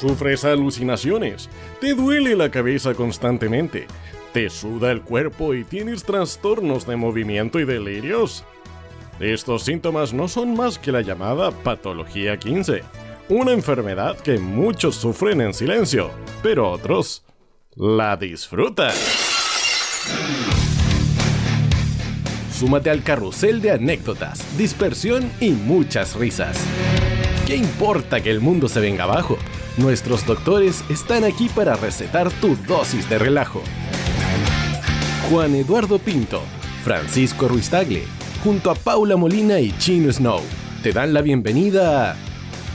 Sufres alucinaciones, te duele la cabeza constantemente, te suda el cuerpo y tienes trastornos de movimiento y delirios. Estos síntomas no son más que la llamada patología 15, una enfermedad que muchos sufren en silencio, pero otros la disfrutan. Súmate al carrusel de anécdotas, dispersión y muchas risas. ¿Qué importa que el mundo se venga abajo? Nuestros doctores están aquí para recetar tu dosis de relajo. Juan Eduardo Pinto, Francisco Ruiz Tagle, junto a Paula Molina y Chino Snow, te dan la bienvenida a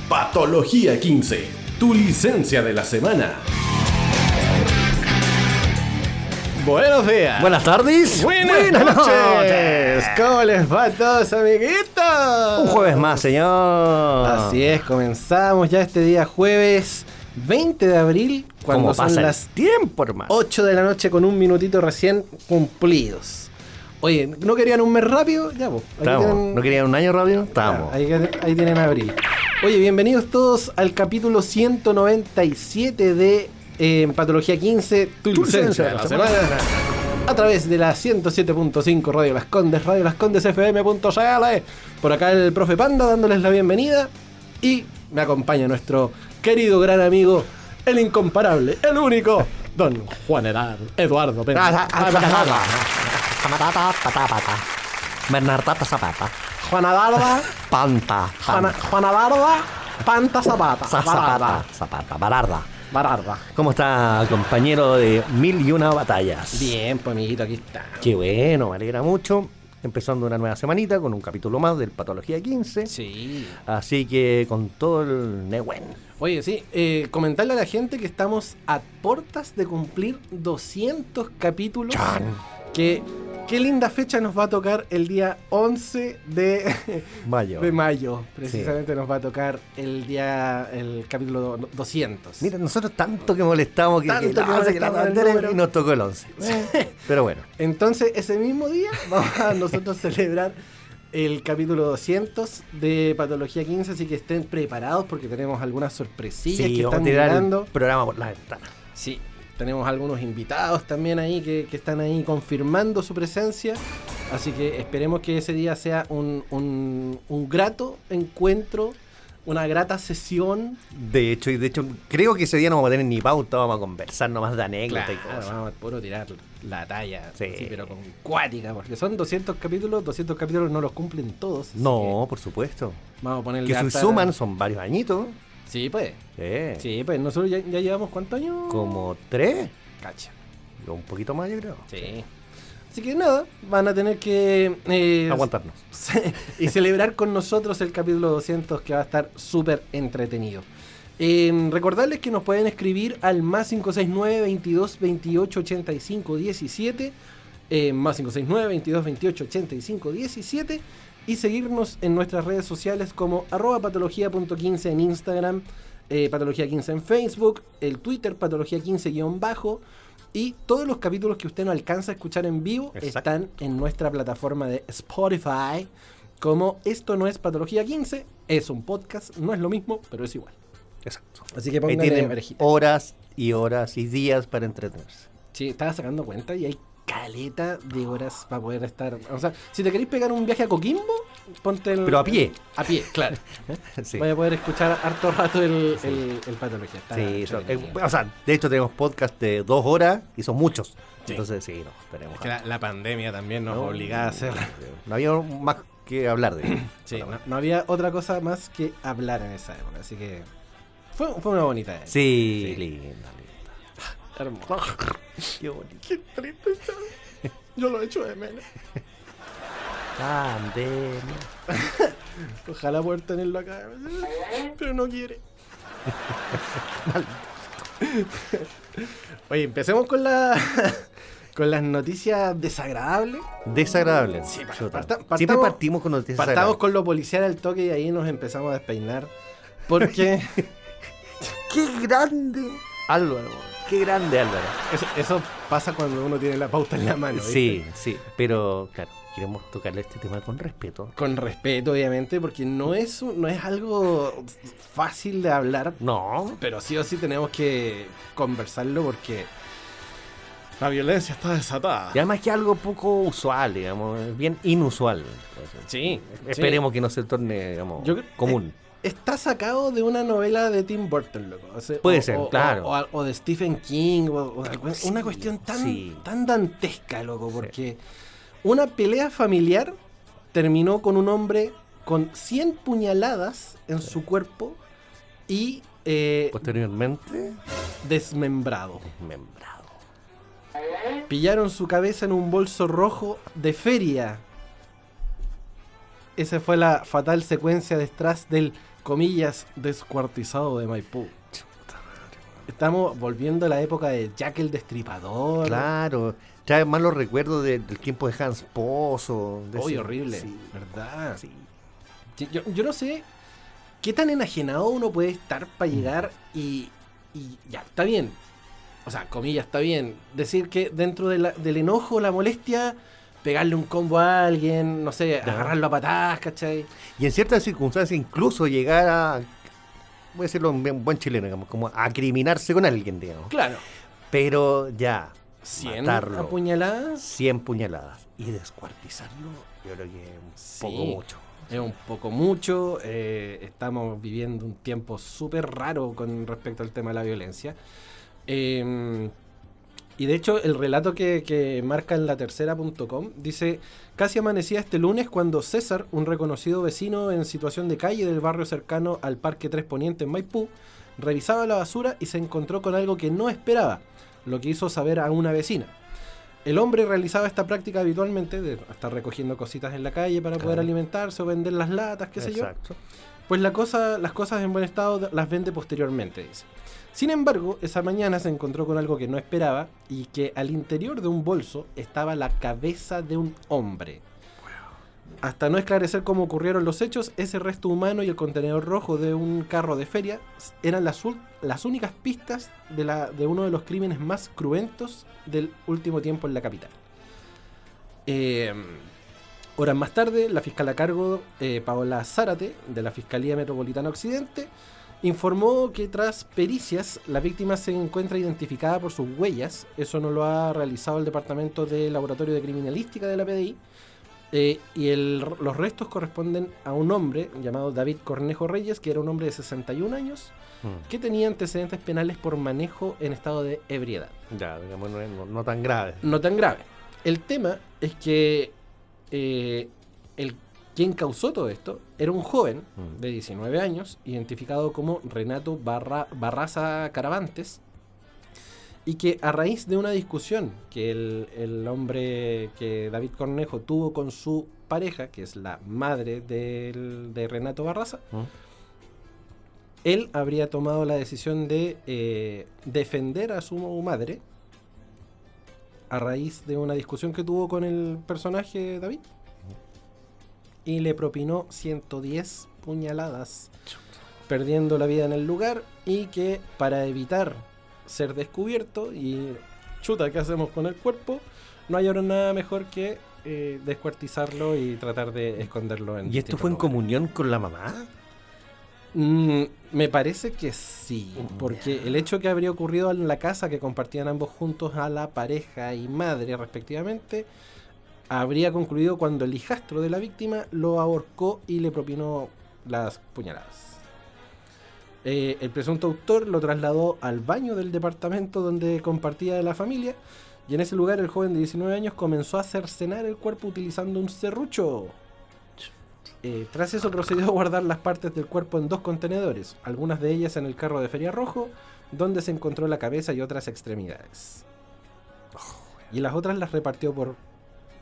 Patología 15, tu licencia de la semana. Buenos días. Buenas tardes. Buenas, noches. ¿Cómo les va a todos, amiguitos? Un jueves más, señor. Así es, comenzamos ya este día jueves 20 de abril, cuando ¿Cómo son pasa las tiempo, hermano? 8 de la noche con un minutito recién cumplidos. Oye, ¿no querían un mes rápido? Ya, pues. tienen- ¿No querían un año rápido? Estamos. ahí, ahí tienen abril. Oye, bienvenidos todos al capítulo 197 de eh, Patología 15, tu licencia de la semana. A través de la 107.5 Radio Las Condes, Radio Las Condes FM.cl. Por acá el profe Panda dándoles la bienvenida. Y me acompaña nuestro querido gran amigo, el incomparable, el único, don Juan Edar- Eduardo Pérez. Bernardata Zapata. Juana Darda, Panta. Juana, Juana Darda, Panta Zapata. Zapata. Zapata. Bararda. Bararda. ¿Cómo está, compañero de mil y una batallas? Bien, pues amiguito, aquí está. Qué bueno, me alegra mucho. Empezando una nueva semanita con un capítulo más del Patología 15. Sí. Así que con todo el Nehuen. Oye, sí, eh, comentarle a la gente que estamos a puertas de cumplir 200 capítulos. Chan. Que qué linda fecha nos va a tocar el día 11 de, Mayo. de mayo. Precisamente nos va a tocar el día, el capítulo do- 200. Mira, nosotros tanto que molestamos que, Tanto que la que once, que la molestamos el bandera, y nos tocó el 11. Pero bueno. Entonces, ese mismo día vamos a nosotros celebrar el capítulo 200 de Patología 15, así que estén preparados porque tenemos algunas sorpresillas Sí, que están el programa por la ventana. Sí, tenemos algunos invitados también ahí que, que están ahí confirmando su presencia, así que esperemos que ese día sea un, un- un grato encuentro, una grata sesión. De hecho, y de hecho, creo que ese día no vamos a tener ni pauta, vamos a conversar nomás de anécdotas y cosas. vamos a puro tirar la talla, Sí. pero con cuática, porque son 200 capítulos, 200 capítulos no los cumplen todos. No, por supuesto. vamos a ponerle Que si suman son varios añitos. Sí, pues. Sí. Sí, pues nosotros ya, ya llevamos cuántos años? Como tres. Cacha. Un poquito más, yo creo. Sí. Así que nada, van a tener que eh, Aguantarnos. y celebrar con nosotros el capítulo 200 que va a estar súper entretenido. Eh, recordarles que nos pueden escribir al más 569 22 28 85 17 eh, más 569 22 28 85 17 y seguirnos en nuestras redes sociales como arroba patología.15 en Instagram, eh, patología 15 en Facebook, el Twitter patología 15 guion bajo y todos los capítulos que usted no alcanza a escuchar en vivo Exacto. están en nuestra plataforma de Spotify como esto no es patología 15, es un podcast, no es lo mismo, pero es igual. Exacto. Así que Ahí pónganle tienen horas y horas y días para entretenerse. Sí, estaba sacando cuenta y hay caleta de horas para poder estar. O sea, si te queréis pegar un viaje a Coquimbo, ponte el. Pero a pie. A pie, claro. Sí. Voy a poder escuchar harto rato el, el, el patología. Está Sí, entretenido. eh, o sea, de hecho tenemos podcast de dos horas y son muchos. Sí. Entonces sí, no, tenemos. Es que la, la pandemia también nos No, obligaba a hacer. No había más que hablar de ello. Sí, no, no había otra cosa más que hablar en esa época. Así que fue, fue una bonita época. Sí, Sí. linda, linda. Hermoso. Qué bonito. Qué triste, chaval. Yo lo he hecho de menos. Pandemia. Ojalá poder tenerlo acá. Pero no quiere. Oye, empecemos con la con las noticias desagradables. Desagradable. Sí, parta- Siempre partimos con noticias Partamos desagradables. con lo policial al toque y ahí nos empezamos a despeinar. Porque ¡Qué grande! Álvaro. ¡Qué grande, Álvaro! eso, eso pasa cuando uno tiene la pauta en la mano. ¿viste? Sí, sí, pero claro. queremos tocarle este tema con respeto. Con respeto, obviamente, porque no es, no es algo fácil de hablar, No, pero sí o sí tenemos que conversarlo porque la violencia está desatada. y además que algo poco usual, digamos, es bien inusual. Sí, Esperemos que no se torne, digamos, Yo común. Está sacado de una novela de Tim Burton, loco. O sea, Puede o- ser, o- claro. O, de Stephen King, o, Sí, una cuestión tan, sí. tan dantesca, loco, porque una pelea familiar terminó con un hombre con 100 puñaladas en su cuerpo y eh, Posteriormente, desmembrado. membrado. Pillaron su cabeza en un bolso rojo de feria. Esa fue la fatal secuencia detrás del, comillas, descuartizado de Maipú. Estamos volviendo a la época de Jack el Destripador. Claro, trae malos recuerdos de- del tiempo de Hans Pozo. de ese- horrible, sí, ¿verdad? sí. Sí, Yo, yo no sé qué tan enajenado uno puede estar para llegar y, y ya, está bien. O sea, comillas, está bien. Decir que dentro de la- del enojo, la molestia, pegarle un combo a alguien, no sé, agarrarlo a patadas, ¿cachai? Y en ciertas circunstancias incluso llegar a, voy a decirlo en buen chileno, digamos, como a criminarse con alguien, digamos. Claro. Pero ya, 100 matarlo, apuñaladas 100 puñaladas y descuartizarlo, yo creo que es un Sí. poco mucho. es un poco mucho. eh, estamos viviendo un tiempo súper raro con respecto al tema de la violencia. Eh, y de hecho, el relato que, que marca en la tercera.com dice: Casi amanecía este lunes cuando César, un reconocido vecino en situación de calle del barrio cercano al Parque Tres Poniente en Maipú, revisaba la basura y se encontró con algo que no esperaba, lo que hizo saber a una vecina. El hombre realizaba esta práctica habitualmente, de estar recogiendo cositas en la calle para poder Claro. alimentarse o vender las latas, qué sé yo. Pues la cosa, las cosas en buen estado las vende posteriormente, dice. Sin embargo, esa mañana se encontró con algo que no esperaba y que al interior de un bolso estaba la cabeza de un hombre. Hasta no esclarecer cómo ocurrieron los hechos, ese resto humano y el contenedor rojo de un carro de feria eran las, las únicas pistas de, la, de uno de los crímenes más cruentos del último tiempo en la capital. Eh, horas más tarde, la fiscal a cargo, eh, Paola Zárate, de la Fiscalía Metropolitana Occidente, informó que tras pericias la víctima se encuentra identificada por sus huellas. Eso no lo ha realizado el Departamento de Laboratorio de Criminalística de la PDI. eh, y el- los restos corresponden a un hombre llamado David Cornejo Reyes, que era un hombre de 61 años, Mm. que tenía antecedentes penales por manejo en estado de ebriedad. Ya, digamos, no, es- no- no tan grave. No tan grave. El tema es que eh, el, quien causó todo esto era un joven Mm. de 19 años, identificado como Renato Barra- Barraza Caravantes, y que a raíz de una discusión que el, el hombre que David Cornejo tuvo con su pareja, que es la madre del- de Renato Barraza, ¿Mm? él habría tomado la decisión de eh, defender a su madre a raíz de una discusión que tuvo con el personaje David y le propinó 110 puñaladas perdiendo la vida en el lugar y que para evitar ser descubierto y chuta, ¿qué hacemos con el cuerpo? No hay ahora nada mejor que eh, descuartizarlo y tratar de esconderlo en ¿Y esto fue en comunión con la mamá? Mm, me parece que sí, porque el hecho que habría ocurrido en la casa que compartían ambos juntos a la pareja y madre respectivamente, habría concluido cuando el hijastro de la víctima lo ahorcó y le propinó las puñaladas. Eh, el presunto autor lo trasladó al baño del departamento donde compartía la familia y en ese lugar el joven de 19 años comenzó a cercenar el cuerpo utilizando un serrucho. Eh, tras eso procedió a guardar las partes del cuerpo en dos contenedores, algunas de ellas en el carro de Feria Rojo, donde se encontró la cabeza y otras extremidades. Y las otras las repartió por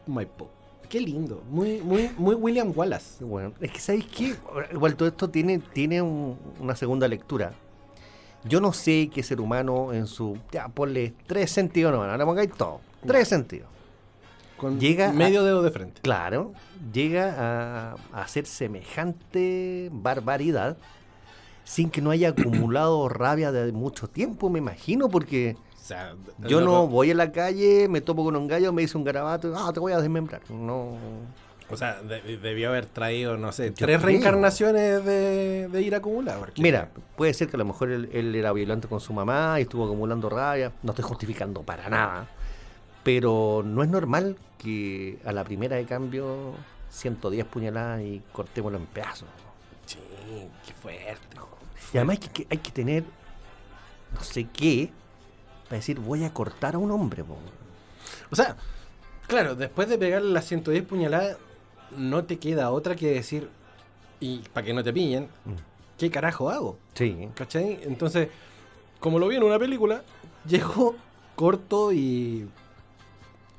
Maipú. Qué lindo, muy, muy, muy William Wallace. Bueno, es que ¿sabéis qué? Igual todo esto tiene, tiene un- una segunda lectura. Yo no sé qué ser humano en su... Ya, ponle tres sentidos, no, no le pongáis todo. Tres sentidos. Con Llega a- medio dedo de frente. Claro, llega a, a hacer semejante barbaridad sin que no haya acumulado rabia de mucho tiempo, me imagino, porque O sea, el Yo no voy a la calle, me topo con un gallo, me dice un garabato, ah, te voy a desmembrar. No. O sea, de- debió haber traído, no sé, Yo tres creo. reencarnaciones de, de ira acumulada. Mira, puede ser que a lo mejor él, él era violento con su mamá y estuvo acumulando rabia. No estoy justificando para nada. Pero no es normal que a la primera de cambio 110 puñaladas y cortémoslo en pedazos. Sí, qué fuerte. Y además hay que, hay que tener no sé qué para decir voy a cortar a un hombre. po. O sea, claro, después de pegarle las 110 puñaladas, no te queda otra que decir, y para que no te pillen, Mm. ¿qué carajo hago? Sí. ¿Cachai? Entonces, como lo vi en una película, llegó corto y.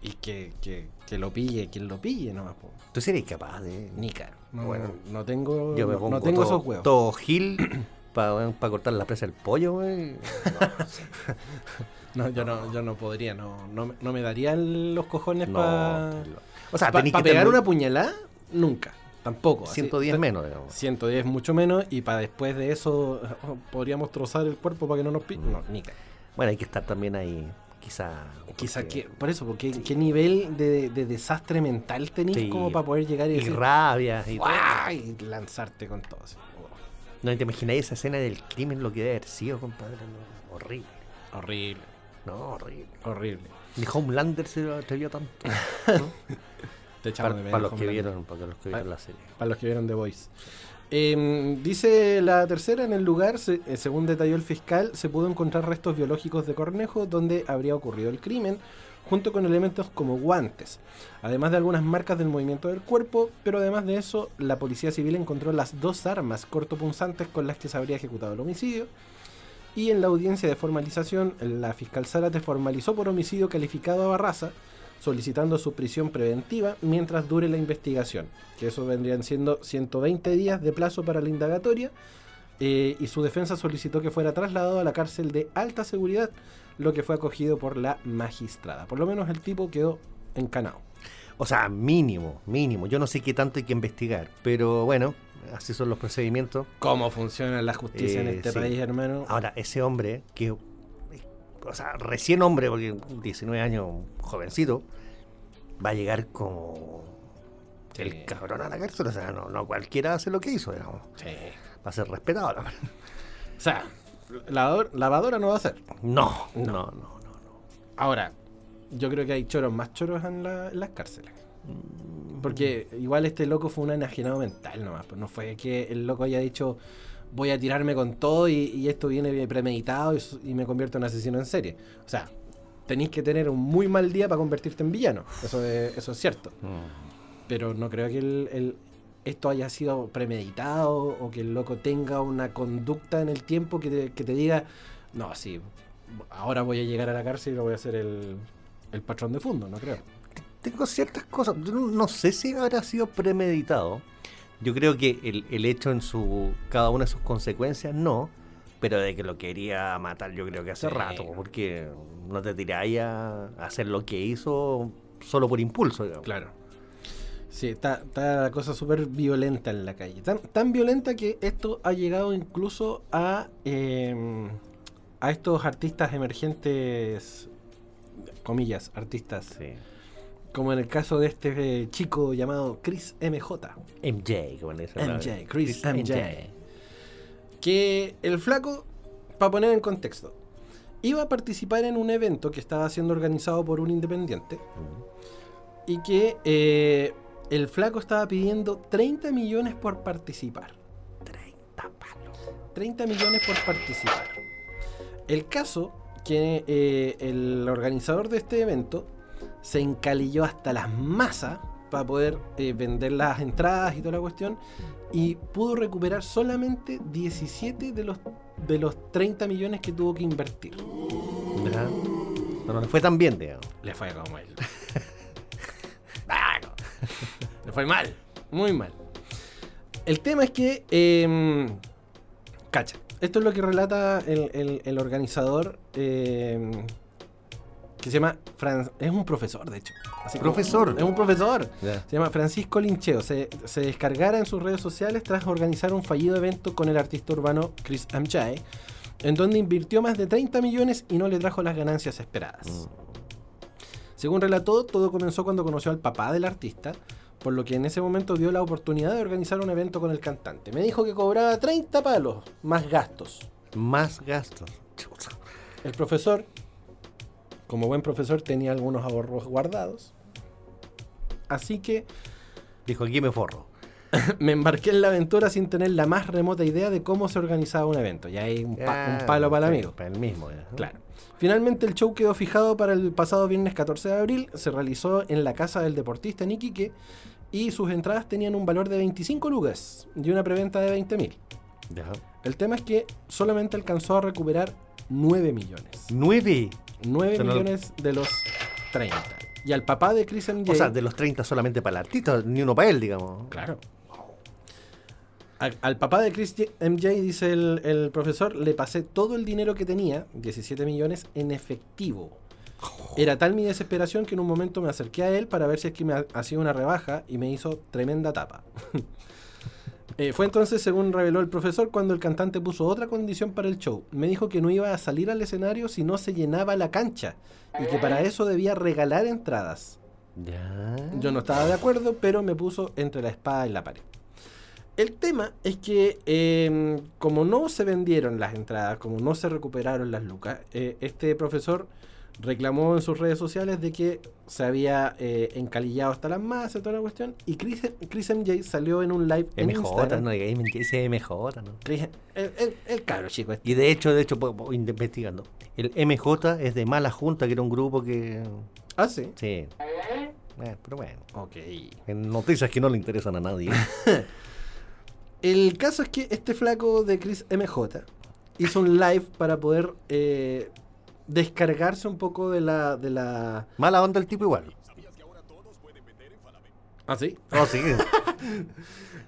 Y que, que, que lo pille, quien lo pille nomás, po. ¿Tú serías capaz de...? Nica. No, Bueno, no tengo, Yo me pongo no tengo todo, esos huevos. todo gil para cortar la presa del pollo, güey. No, yo no, yo no podría, no, no, me- no me darían los cojones No, para. O sea, Para pegar tener una puñalada, nunca. Tampoco. así. 110 menos, digamos. 110 mucho menos y para después de eso oh, podríamos trozar el cuerpo para que no nos pillen. No, nica. Bueno, hay que estar también ahí, quizá. Quizá porque- que, por eso, porque qué nivel de, de desastre mental tenés Sí. como para poder llegar y Y decir, rabia y y lanzarte con todo. así. No te imagináis esa escena del crimen, lo que debe haber sido, compadre. No, horrible. horrible, No, horrible. horrible. Ni Homelander se atrevió tanto. Te para, de menos, para los que vieron, para los que vieron la serie. Para los que vieron The Voice. Eh, dice la tercera, en el lugar, se- eh, según detalló el fiscal, se pudo encontrar restos biológicos de Cornejo donde habría ocurrido el crimen, junto con elementos como guantes, además de algunas marcas del movimiento del cuerpo, pero además de eso, la policía civil encontró las dos armas cortopunzantes con las que se habría ejecutado el homicidio. Y en la audiencia de formalización, la fiscal Zárate formalizó por homicidio calificado a Barraza, solicitando su prisión preventiva mientras dure la investigación, que eso vendrían siendo 120 días de plazo para la indagatoria, eh, y su defensa solicitó que fuera trasladado a la cárcel de alta seguridad, lo que fue acogido por la magistrada. Por lo menos el tipo quedó encanado. O sea, mínimo, mínimo. Yo no sé qué tanto hay que investigar, pero bueno, así son los procedimientos. ¿Cómo funciona la justicia en Eh, este sí. país, hermano? Ahora, ese hombre, que, o sea, recién hombre, porque 19 años, jovencito, va a llegar como Sí. el cabrón a la cárcel. O sea, no, no cualquiera hace lo que hizo, digamos. Sí. Va a ser respetado. la. O sea, lavador- lavadora no va a ser. No, no, No. no, no. no. Ahora, yo creo que hay choros más choros en, la- en las cárceles. Porque igual este loco fue un enajenado mental nomás. Pues no fue que el loco haya dicho voy a tirarme con todo y, y esto viene premeditado y, me convierto en asesino en serie. O sea, tenéis que tener un muy mal día para convertirte en villano. Eso es, eso es cierto. Pero no creo que el, el- esto haya sido premeditado o que el loco tenga una conducta en el tiempo que te, que te diga, no, sí, ahora voy a llegar a la cárcel y lo voy a hacer el, el patrón de fondo, no creo. Tengo ciertas cosas. Yo no, no sé si habrá sido premeditado. Yo creo que el, el hecho en su cada una de sus consecuencias, no. Pero de que lo quería matar, yo creo que hace Sí. rato. Porque no te tiráis a hacer lo que hizo solo por impulso, digamos. Claro. Sí, está, está la cosa súper violenta en la calle. Tan, tan violenta que esto ha llegado incluso a, eh, a estos artistas emergentes, comillas, artistas, Sí. Como en el caso de este eh, chico llamado Chris MJ. MJ, como le dicen. MJ, Chris MJ. Que el flaco, para poner en contexto, iba a participar en un evento que estaba siendo organizado por un independiente y que eh, el flaco estaba pidiendo 30 millones por participar. 30 palos. 30 millones por participar. El caso que eh, el organizador de este evento se encalilló hasta las masas para poder eh, vender las entradas y toda la cuestión y pudo recuperar solamente 17 de los, de los 30 millones que tuvo que invertir. ¿Verdad? No, no le fue tan bien, digamos. Le fue como él. Le fue mal, muy mal. El tema es que, eh, cacha, esto es lo que relata el, el- el organizador, eh, que se llama, Fran- es un profesor de hecho. Así como- ¿Profesor? Es un profesor. Se llama Francisco Lincheo. Se, se descargara en sus redes sociales tras organizar un fallido evento con el artista urbano Chris MJ. en donde invirtió más de 30 millones y no le trajo las ganancias esperadas. Mm. Según relató, todo comenzó cuando conoció al papá del artista, por lo que en ese momento vio la oportunidad de organizar un evento con el cantante. Me dijo que cobraba 30 palos, más gastos. Más gastos. El profesor, como buen profesor, tenía algunos ahorros guardados. Así que Dijo, aquí me forro. me embarqué en la aventura sin tener la más remota idea de cómo se organizaba un evento. Ya hay un, pa- un Ah, palo para el amigo. Para el mismo. Claro. Finalmente el show quedó fijado para el pasado viernes 14 de abril. Se realizó en la casa del deportista en Iquique y sus entradas tenían un valor de 25 lucas y una preventa de 20 mil. El tema es que solamente alcanzó a recuperar 9 millones. Nueve. 9 O sea, no- millones de los 30. Y al papá de Chris MJ... O sea, de los 30 solamente para el artista, ni uno para él, digamos. Claro. Al, al papá de Chris J- MJ, dice el, el profesor, le pasé todo el dinero que tenía, 17 millones, en efectivo. Era tal mi desesperación que en un momento me acerqué a él para ver si es que me ha- hacía una rebaja y me hizo tremenda tapa. Eh, fue entonces, según reveló el profesor, cuando el cantante puso otra condición para el show. Me dijo que no iba a salir al escenario si no se llenaba la cancha y que para eso debía regalar entradas. Ya. Yo no estaba de acuerdo, pero me puso entre la espada y la pared. El tema es que eh, como no se vendieron las entradas, como no se recuperaron las lucas, eh, este profesor reclamó en sus redes sociales de que se había eh, encalillado hasta las masas toda la cuestión. Y Chris, Chris MJ salió en un live en MJ, Instagram. no mentira, dice MJ, ¿no? Chris- el, el- el cabro chico este. Y de hecho, de hecho, investigando. El MJ es de Mala Junta, que era un grupo que. Ah, sí. Sí. Eh, pero bueno. Ok. En noticias que no le interesan a nadie. El caso es que este flaco de Chris MJ hizo un live para poder eh, descargarse un poco de la, de la... Mala onda el tipo igual. ¿Ah, sí? Oh, sí.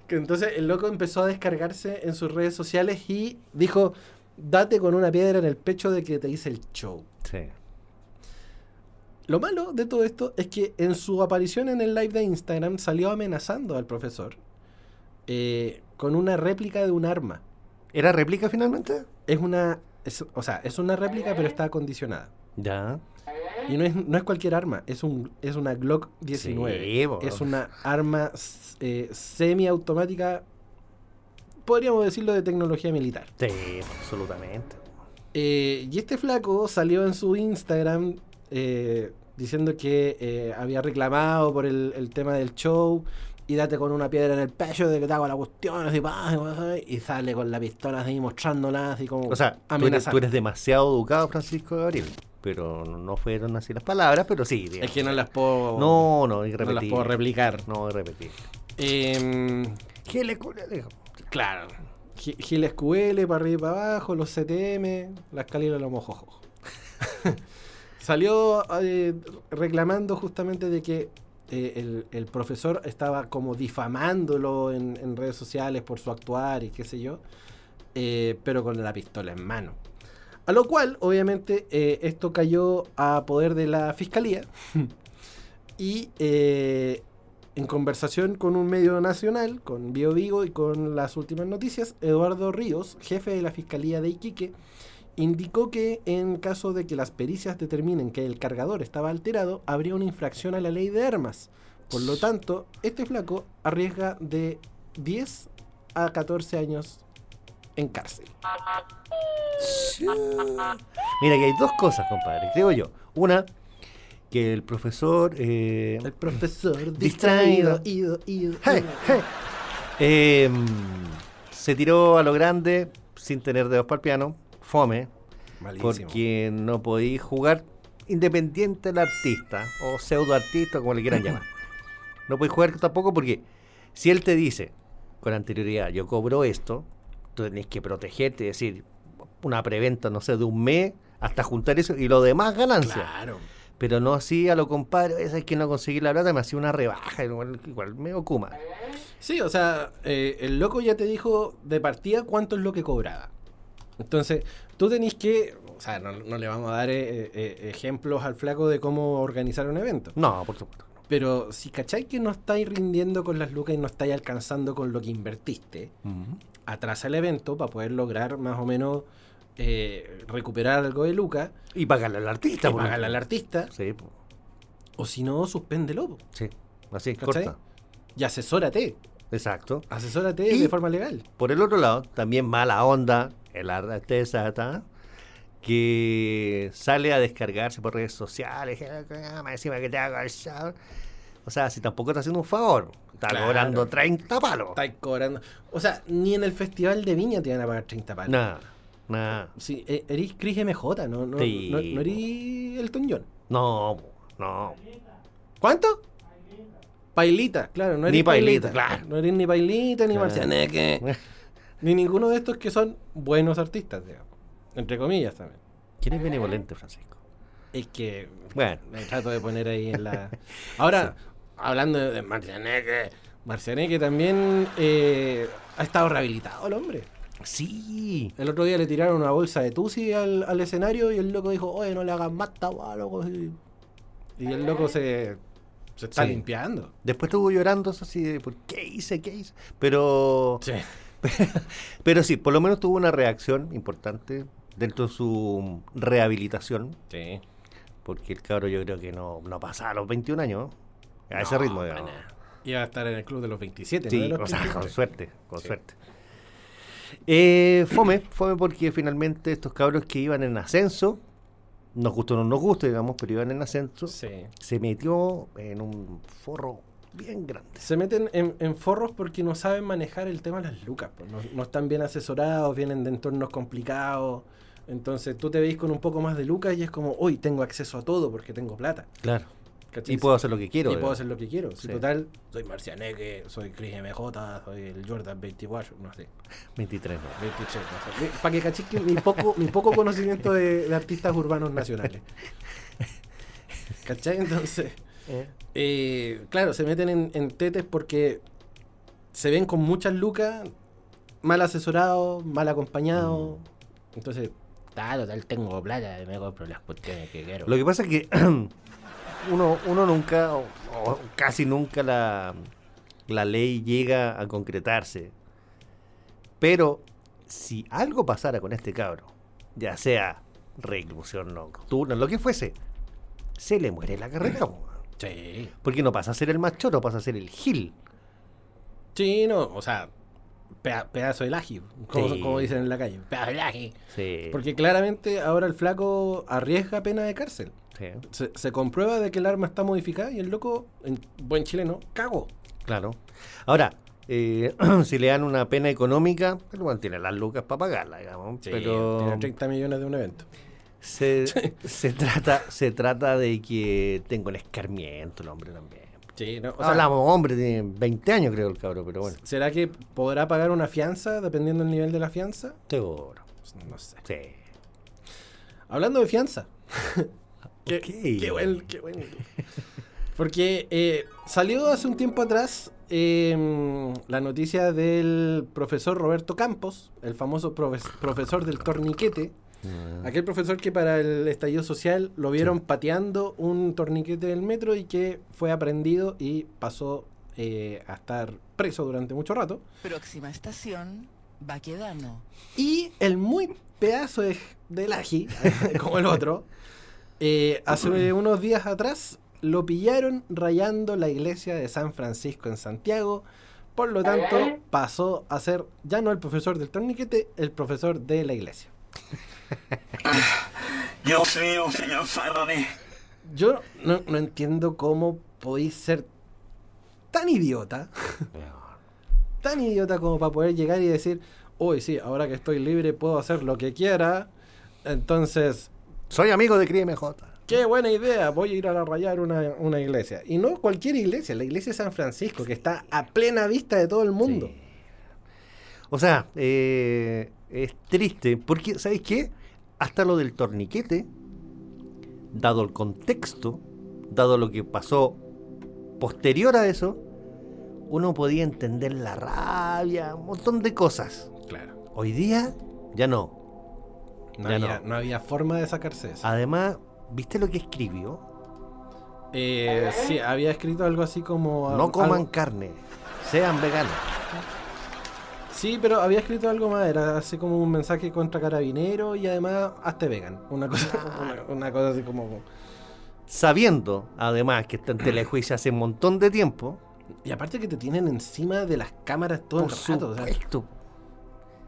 Que entonces el loco empezó a descargarse en sus redes sociales y dijo, date con una piedra en el pecho de que te hice el show. sí. Lo malo de todo esto es que en su aparición en el live de Instagram salió amenazando al profesor eh, con una réplica de un arma. ¿Era réplica finalmente? Es una... es- o sea, es una réplica pero está acondicionada. Ya. Y no es, no es cualquier arma, es, un, es una Glock 19. Sí, bo. es una arma eh, semiautomática, podríamos decirlo, de tecnología militar. Sí, absolutamente. Eh, y este flaco salió en su Instagram eh, diciendo que había reclamado por el, el tema del show y date con una piedra en el pecho de que te hago la cuestión, así, y sale con la pistola así mostrándola, así como O sea, tú eres, tú eres demasiado educado, Francisco Gabriel. Pero no fueron así las palabras, pero sí. digamos. Es que no las puedo, No, no, y no repetir. las puedo replicar. No, repetir. Em, ¿Qué le cu- dijo? Claro. Gi- Giles QL para arriba y para abajo, los CTM, la escalera de los mojojos. Salió eh, reclamando justamente de que eh, el, el profesor estaba como difamándolo en, en redes sociales por su actuar y qué sé yo, eh, pero con la pistola en mano. A lo cual, obviamente, eh, esto cayó a poder de la fiscalía y en conversación con un medio nacional, con Bio Vigo y con las últimas noticias, Eduardo Ríos, jefe de la Fiscalía de Iquique, indicó que en caso de que las pericias determinen que el cargador estaba alterado, habría una infracción a la ley de armas. Por lo tanto, este flaco arriesga de 10 a 14 años en cárcel. Mira, que hay dos cosas, compadre, creo yo. Una, que el profesor. eh, El profesor Distraído. distraído, ido, ido, hey, ido. hey, eh, se tiró a lo grande sin tener dedos para el piano. Fome. Malísimo. Porque no podéis jugar independiente del artista o pseudo artista, como le quieran llamar. No podéis jugar tampoco porque si él te dice con anterioridad, yo cobro esto, tú tenés que protegerte, es decir, una preventa, no sé, de un mes hasta juntar eso y lo demás ganancia. Claro. Pero no así a lo compadre, esa es que no conseguí la plata, me hacía una rebaja, igual, igual me okuma. Sí, o sea, eh, el loco ya te dijo de partida cuánto es lo que cobraba. Entonces, tú tenés que, o sea, no, no le vamos a dar eh, eh, ejemplos al flaco de cómo organizar un evento. No, por supuesto. no. Pero si cacháis que no estáis rindiendo con las lucas y no estáis alcanzando con lo que invertiste, atrasa el evento para poder lograr más o menos eh, recuperar algo de Luca, Y pagarle al artista. y por pagarle al artista, Sí, po. o si no, suspéndelo. sí. Así es, ¿Cachai? corta. Y asesórate. Exacto. Asesórate Y- de forma legal. Por el otro lado, también mala onda, el artista ¿tá? que sale a descargarse por redes sociales, "Ah, más encima que te haga el show". O sea, si tampoco está haciendo un favor, está Claro. cobrando 30 palos. Estáis cobrando. O sea, ni en el Festival de Viña te van a pagar 30 palos. Nada, nada. Sí, eh, eres Chris MJ, no, no, Sí. no, no eres Elton John. No, no. ¿Cuánto? Pailita, claro, no eres Ni Pailita, claro. No eres ni Pailita, ni Claro. Marcianeque, ni ninguno de estos que son buenos artistas, digamos. Entre comillas también. ¿Quién es benevolente, Francisco? Es que Bueno, me trato de poner ahí en la. Ahora, hablando de Marcianeque, Marcianeque también eh, ha estado rehabilitado el hombre. sí. El otro día le tiraron una bolsa de tusi al, al escenario y el loco dijo, oye, no le hagan más tabua, loco. Y, y el loco se, se está Sí. limpiando. Después estuvo llorando así de, ¿por qué hice? ¿Qué hice? Pero, Sí. pero sí, por lo menos tuvo una reacción importante dentro de su rehabilitación. Sí. Porque el cabro yo creo que no, no pasaba a los 21 años. ¿no? A ese ritmo, digamos. Iba a estar en el club de los 27, ¿no? Sí, De los o sea, 33. con suerte, con Sí. suerte. Eh, fome, fome porque finalmente estos cabros que iban en ascenso, nos gustó o no nos gusta, digamos, pero iban en ascenso, Sí. se metió en un forro bien grande. Se meten en, en forros porque no saben manejar el tema de las lucas. pues, No, no están bien asesorados, vienen de entornos complicados. Entonces tú te veis con un poco más de lucas y es como, hoy tengo acceso a todo porque tengo plata. Claro. ¿cachai? Y puedo hacer lo que quiero. Y puedo hacer lo que quiero. Si total, soy Marcianeque, soy Chris MJ, soy el Jordan 24, no sé. 23, ¿no? 23, no sé. Para que caché que mi poco, mi poco conocimiento de, de artistas urbanos nacionales. ¿Cachai? Entonces, eh, claro, se meten en, en tetes porque se ven con muchas lucas, mal asesorados, mal acompañados. Entonces, claro, tal, tengo plata, me compro las cuestiones que quiero. Lo que pasa es que uno, uno nunca, o, o casi nunca la, la ley llega a concretarse. Pero si algo pasara con este cabro, ya sea reclusión nocturna, lo que fuese, se le muere la carrera. Sí. Porque no pasa a ser el machoro, pasa a ser el gil. Sí, no, o sea, pedazo de laji, como, Sí. como dicen en la calle. Pedazo de laji. Sí. Porque claramente ahora el flaco arriesga pena de cárcel. Sí, Se, se comprueba de que el arma está modificada y el loco, en buen chileno, cago. claro. Ahora, eh, si le dan una pena económica, el bueno, tiene las lucas para pagarla, digamos. pero Tiene 30 millones de un evento. Se, se trata se trata de que tenga un escarmiento el hombre también. Sí, no, o sea, Hablamos, hombre, tiene 20 años creo el cabro, pero bueno. ¿Será que podrá pagar una fianza dependiendo del nivel de la fianza? Seguro. No sé. Sí. Hablando de fianza. qué, Ok. qué buen, qué buen. Porque eh, salió hace un tiempo atrás eh, la noticia del profesor Roberto Campos, el famoso profe- profesor del torniquete. Ah, Aquel profesor que para el estallido social lo vieron pateando un torniquete del metro y que fue aprendido y pasó eh, a estar preso durante mucho rato. Próxima estación, Baquedano. Y el muy pedazo de, del ají, como el otro, eh, hace unos días atrás lo pillaron rayando la iglesia de San Francisco en Santiago. Por lo tanto, pasó a ser ya no el profesor del torniquete, el profesor de la iglesia. Dios mío, señor Faraday. Yo no, no entiendo cómo podéis ser tan idiota, tan idiota como para poder llegar y decir, uy, sí, ahora que estoy libre puedo hacer lo que quiera. Entonces, Soy amigo de CRIMJ. qué buena idea, voy a ir a rayar una, una iglesia. Y no cualquier iglesia, la iglesia de San Francisco, que está a plena vista de todo el mundo. Sí. O sea, eh, es triste, porque, ¿sabéis qué? Hasta lo del torniquete, dado el contexto, dado lo que pasó posterior a eso, uno podía entender la rabia, un montón de cosas. Claro. Hoy día, ya no. No Ya había, no. no había forma de sacarse eso. Además, ¿viste lo que escribió? Eh, sí, había escrito algo así como... No coman algo- carne, sean veganos. Sí, pero había escrito algo más, era así como un mensaje contra carabinero y además hazte vegan. Una cosa, una, una cosa así como. Sabiendo, además, que está en telejuicio hace un montón de tiempo. Y aparte que te tienen encima de las cámaras todo Por el rato. o sea, supuesto.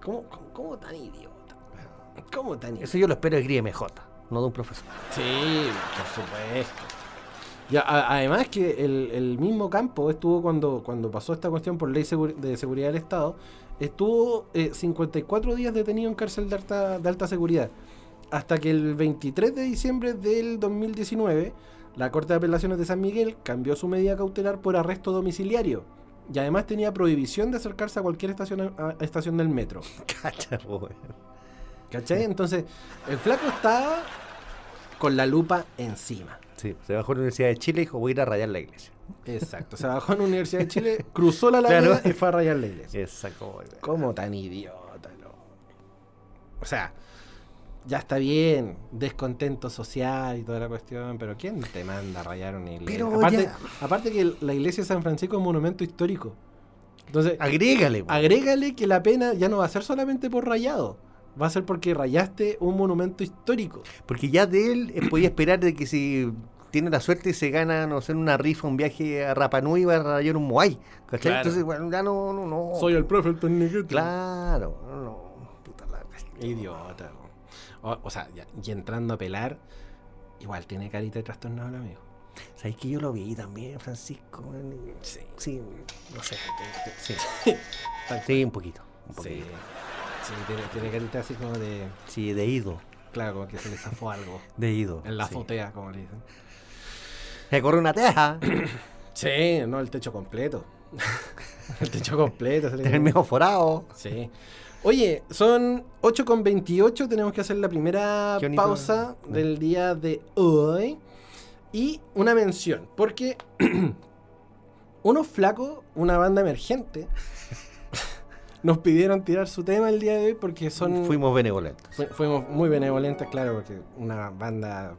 ¿cómo, cómo, cómo tan idiota? ¿Cómo tan idiota? Eso yo lo espero de Grie MJ, no de un profesor. Sí, por supuesto. Ya, a- además que el, el mismo campo estuvo cuando, cuando pasó esta cuestión por ley seguri- de seguridad del Estado, estuvo eh, 54 días detenido en cárcel de alta, de alta seguridad. Hasta que el 23 de diciembre del 2019, la Corte de Apelaciones de San Miguel cambió su medida cautelar por arresto domiciliario. Y además tenía prohibición de acercarse a cualquier estación, a- estación del metro. Cacha. ¿Cachai? Entonces, el flaco estaba con la lupa encima. Sí, se bajó a la Universidad de Chile y dijo, voy a ir a rayar la iglesia. Exacto. Se bajó en la Universidad de Chile, cruzó la Claro. Alameda y fue a rayar la iglesia. Exacto. ¿Cómo tan idiota, no? O sea, ya está bien, descontento social y toda la cuestión, pero ¿quién te manda a rayar una iglesia? Pero aparte, ya- aparte que la iglesia de San Francisco es un monumento histórico. Entonces, Agrégale, po. agrégale que la pena ya no va a ser solamente por rayado. Va a ser porque rayaste un monumento histórico. Porque ya de él eh, podía esperar de que si tiene la suerte y se gana, no sé, en una rifa, un viaje a Rapa Nui, va a rayar un Moai. ¿Cachai? Claro. Entonces, bueno, ya no, no, no. el profe, el torniquete. Claro, no, no. Puta la Idiota. O, o sea, ya, y entrando a pelar, igual tiene carita de trastornado el amigo. ¿Sabes que yo lo vi también, Francisco? Sí. Sí, no sé. Sí, sí un poquito. Un Sí. poquito. Sí, tiene, tiene carita así como de. Sí, de ido. Claro, como que se le zafó algo. De ido. En la sí. azotea, como le dicen. Se corre una teja. Sí, no, el techo completo. el techo completo. el mismo forado. Sí. Oye, son 8.28, tenemos que hacer la primera pausa del día de hoy. Y una mención, porque unos flacos, una banda emergente, nos pidieron tirar su tema el día de hoy porque son... Fuimos benevolentes. fu- fuimos muy benevolentes, claro, porque una banda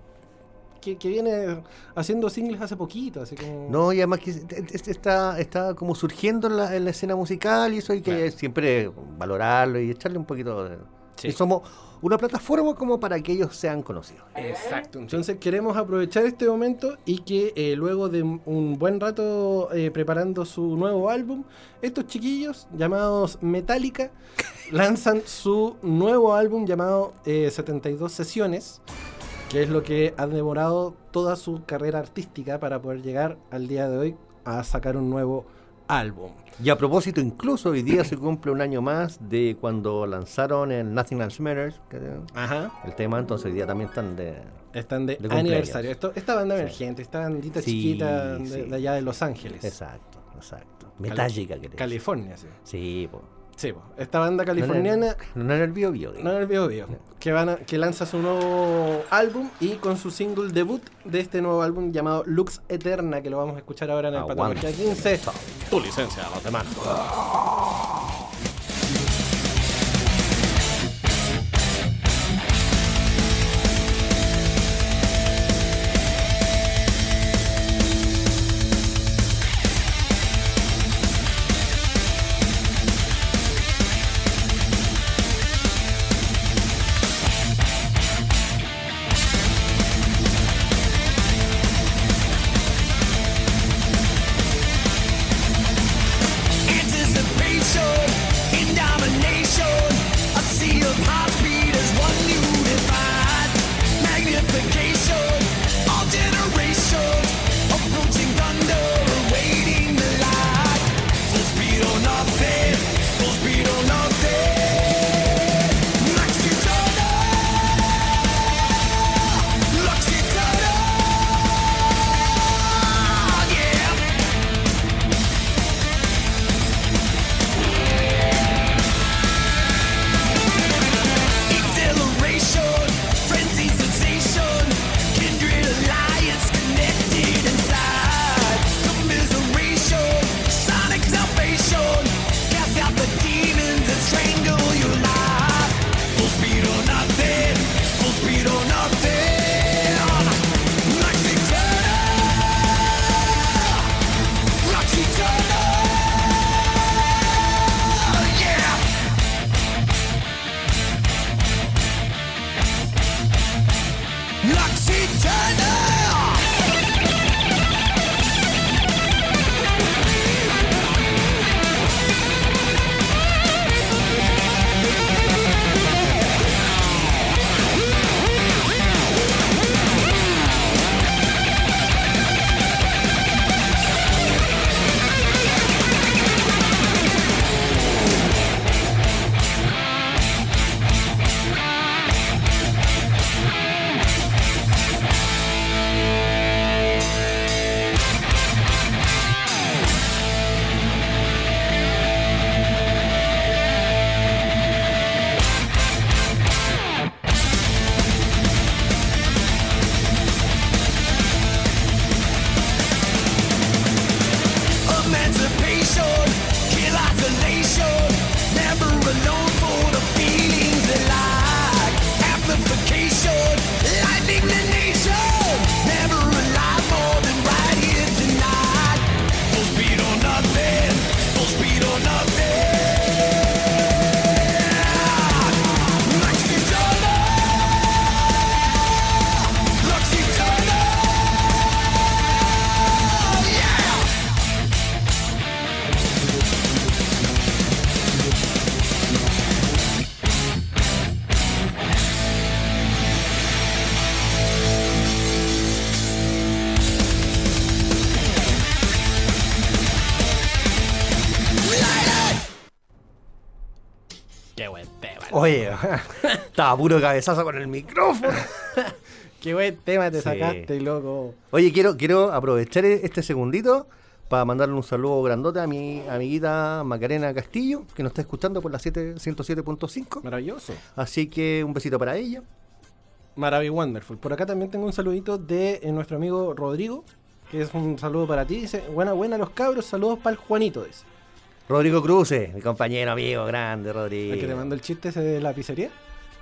que, que viene haciendo singles hace poquito, así como... No, y además que es- es- está, está como surgiendo en la, en la escena musical y eso hay que Claro. siempre valorarlo y echarle un poquito de... Sí. Y somos una plataforma como para que ellos sean conocidos. Exacto. Entonces queremos aprovechar este momento y que eh, luego de un- un buen rato eh, preparando su nuevo álbum, estos chiquillos llamados Metallica lanzan su nuevo álbum llamado eh, 72 Sesiones, que es lo que ha demorado toda su carrera artística para poder llegar al día de hoy a sacar un nuevo álbum. Y a propósito, incluso hoy día se cumple un año más de cuando lanzaron el Nothing Else Matters, Ajá. el tema, entonces hoy día también están de... Están de, aniversario. Esto, esta banda Sí. emergente, esta bandita Sí, chiquita de, sí. de allá de Los Ángeles. Exacto, exacto. Metallica, que California, sí. Sí, po. Sí, esta banda californiana, No, no el bio bio. no en el video, video, que, van a- que lanza su nuevo álbum y con su single debut de este nuevo álbum llamado Lux Eterna, que lo vamos a escuchar ahora en el. Patología 15. Tu licencia a los demás. Estaba puro cabezazo con el micrófono. Qué buen tema te Sí. sacaste, loco. Oye, quiero, quiero aprovechar e- este segundito para mandarle un saludo grandote a mi amiguita Macarena Castillo, que nos está escuchando por la 7 107.5. Maravilloso. Así que un besito para ella. Maravilloso, wonderful. Por acá también tengo un saludito de eh, nuestro amigo Rodrigo, que es un saludo para ti. Dice, buena, buena los cabros, saludos para el Juanito. Dice. Rodrigo Cruce, mi compañero amigo grande, Rodrigo. El que te mandó el chiste ese de la pizzería.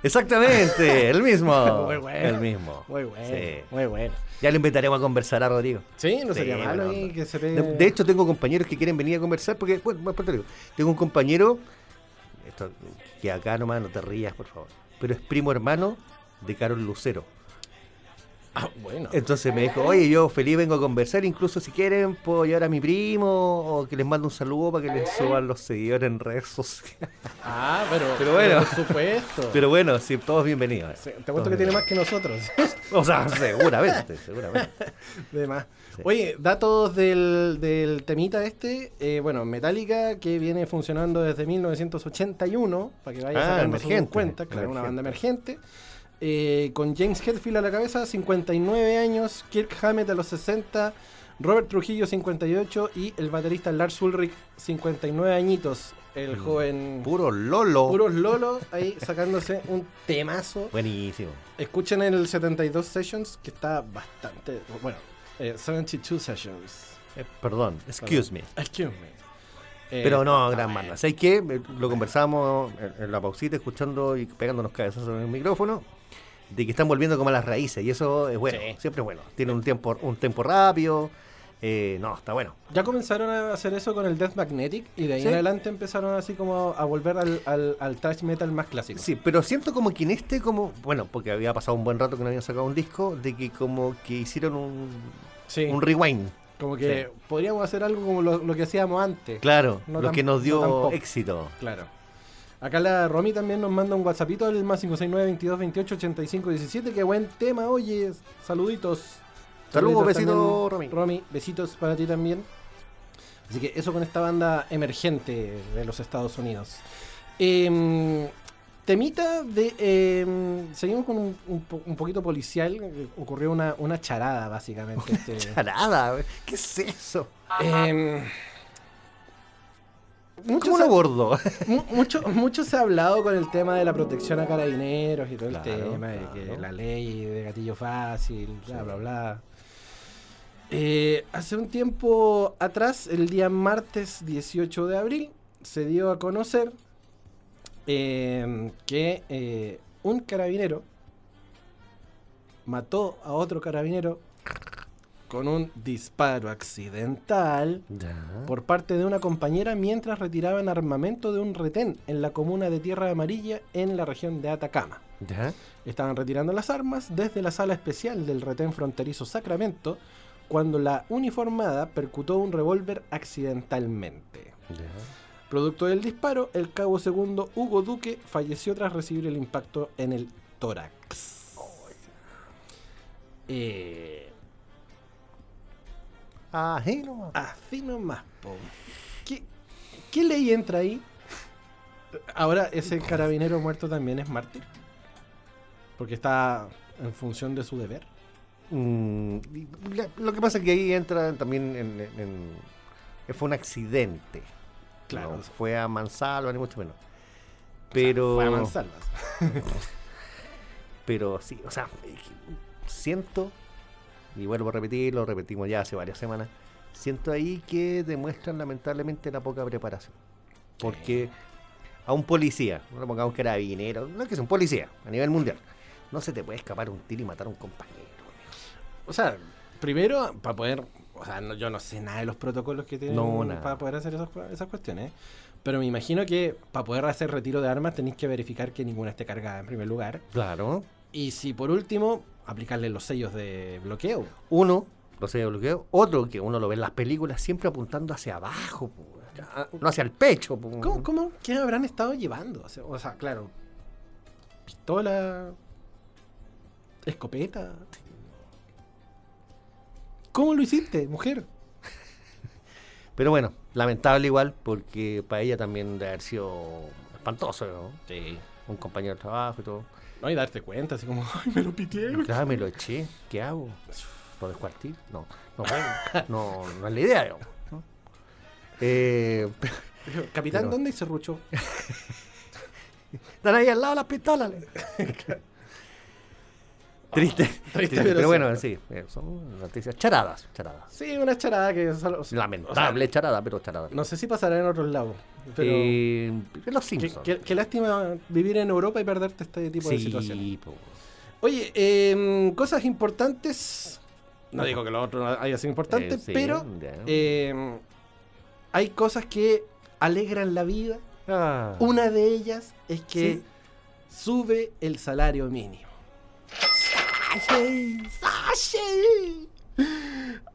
Exactamente, el mismo. Muy bueno. El mismo. Muy bueno, Sí. muy bueno. Ya lo invitaremos a conversar a Rodrigo. Sí, no Sí, sería malo que se. De, de hecho, tengo compañeros que quieren venir a conversar porque, bueno, después te digo, tengo un compañero, esto, que acá nomás no te rías, por favor, pero es primo hermano de Carol Lucero. Ah, bueno. Entonces me dijo, oye, yo feliz vengo a conversar, incluso si quieren puedo llevar a mi primo o que les mando un saludo para que les suban los seguidores en redes sociales. Ah, pero, Pero bueno. por supuesto. Pero bueno, sí, todos bienvenidos. Sí, te cuento que tiene más que nosotros. O sea, seguramente, seguramente. de más. Sí. Oye, datos del, del temita este. eh, bueno, Metallica que viene funcionando desde 1981, para que vaya Ah, sacando sus emergente, cuentas, claro, una banda emergente. Eh, con James Hetfield a la cabeza, 59 años, Kirk Hammett a los 60, Robert Trujillo 58 y el baterista Lars Ulrich 59 añitos, el Mm. joven Puro Lolo. puros lolos ahí sacándose un temazo. Buenísimo. Escuchen el 72 Sessions, que está bastante. Bueno, eh, 72 Sessions. Eh, perdón, excuse me. Excuse me. Eh, Pero no, gran banda. ¿Sabes qué? Eh, Lo conversamos en, en la pausita, escuchando y pegándonos cabezazos en el micrófono, de que están volviendo como a las raíces, y eso es bueno, Sí. siempre es bueno. Tiene un tiempo, un tiempo rápido, eh, no, está bueno. Ya comenzaron a hacer eso con el Death Magnetic y de ahí Sí. en adelante empezaron así como a volver al, al, al thrash metal más clásico. Sí, pero siento como que en este, como, bueno, porque había pasado un buen rato que no habían sacado un disco, de que como que hicieron un, Sí, un rewind. como que podríamos hacer algo como lo, lo que hacíamos antes. Claro, No lo tan- que nos no dio tampoco. éxito. Claro. Acá la Romy también nos manda un WhatsAppito al más 569 22 28 85 17. Qué buen tema, oye. Saluditos. Saludos, besitos, Romy. Romy, besitos para ti también. Así que eso con esta banda emergente de los Estados Unidos. Em, temita de. em, seguimos con un, un po- un poquito policial. eh, Ocurrió una, una charada, básicamente. este, Charada, ¿qué es eso? em, muchos ¿Cómo lo abordó? Mu- mucho, mucho se ha hablado con el tema de la protección a carabineros y todo Claro, el tema de que la ley de gatillo fácil, bla, bla, bla. Eh, hace un tiempo atrás, el día martes 18 de abril, se dio a conocer eh, que eh, un carabinero mató a otro carabinero con un disparo accidental Ya. por parte de una compañera mientras retiraban armamento de un retén en la comuna de Tierra Amarilla en la región de Atacama. Ya. Estaban retirando las armas desde la sala especial del retén fronterizo Sacramento cuando la uniformada percutó un revólver accidentalmente. Ya. Producto del disparo, el cabo segundo Hugo Duque falleció tras recibir el impacto en el tórax. Eh, Ahí nomás. Así nomás, po. ¿Qué, qué ley entra ahí? Ahora, ese carabinero muerto también es mártir. Porque está en función de su deber. Mm, la- lo que pasa es que ahí entra también en, en- en- fue un accidente. Claro. No fue a mansalva, ni mucho menos. Pero. Fue a mansalvas. Pero sí, o sea, eh, siento, y vuelvo a repetir, lo repetimos ya hace varias semanas, siento ahí que demuestran lamentablemente la poca preparación. Porque a un policía, no le pongamos carabinero, no es que sea un policía a nivel mundial, no se te puede escapar un tiro y matar a un compañero. O sea, primero, para poder. O sea, no- yo no sé nada de los protocolos que tienen No, para poder hacer esas, esas cuestiones. Pero me imagino que para poder hacer retiro de armas tenéis que verificar que ninguna esté cargada en primer lugar. Claro. Y si por último, aplicarle los sellos de bloqueo. Uno, lo sé de bloqueo, otro que uno lo ve en las películas siempre apuntando hacia abajo, po, no hacia el pecho. ¿Cómo, cómo, ¿Qué habrán estado llevando? O sea, claro. Pistola. Escopeta. ¿Cómo lo hiciste, mujer? Pero bueno, lamentable igual, porque para ella también debe haber sido espantoso, ¿no? Sí. un compañero de trabajo y todo. No, y darte cuenta, así como, ay, me lo pité. Claro, me lo eché. ¿Qué hago? ¿Lo descuartil? No, no, no, no es la idea, digamos, ¿no? Eh, Capitán, Pero- ¿dónde se ruchó? Están ahí al lado las pistolas. Triste, triste, pero pero, bueno, sí, eh, son noticias charadas, charadas. Sí, una charada que solo- Lamentable charada, pero charada. No sé si pasará en otros lados. Pero Eh, los qué, Simpsons. qué- qué lástima vivir en Europa y perderte este tipo de situaciones. po. Oye, em, cosas importantes. No digo que lo otro no haya sido importante, Eh, sí, pero em, hay cosas que alegran la vida. Ah, Una de ellas es que Sí. sube el salario mínimo.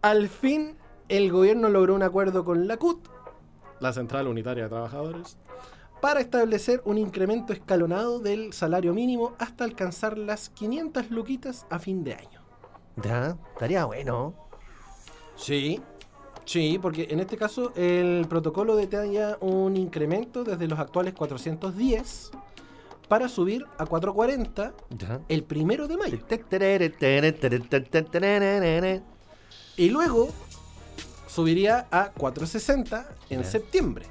Al fin, el gobierno logró un acuerdo con la CUT, la Central Unitaria de Trabajadores, para establecer un incremento escalonado del salario mínimo hasta alcanzar las 500 luquitas a fin de año. ya, estaría bueno. Sí, sí, porque en este caso el protocolo detalla un incremento desde los actuales 410 para subir a 440 Ya. el primero de mayo. Y luego subiría a 460 en Ya. septiembre.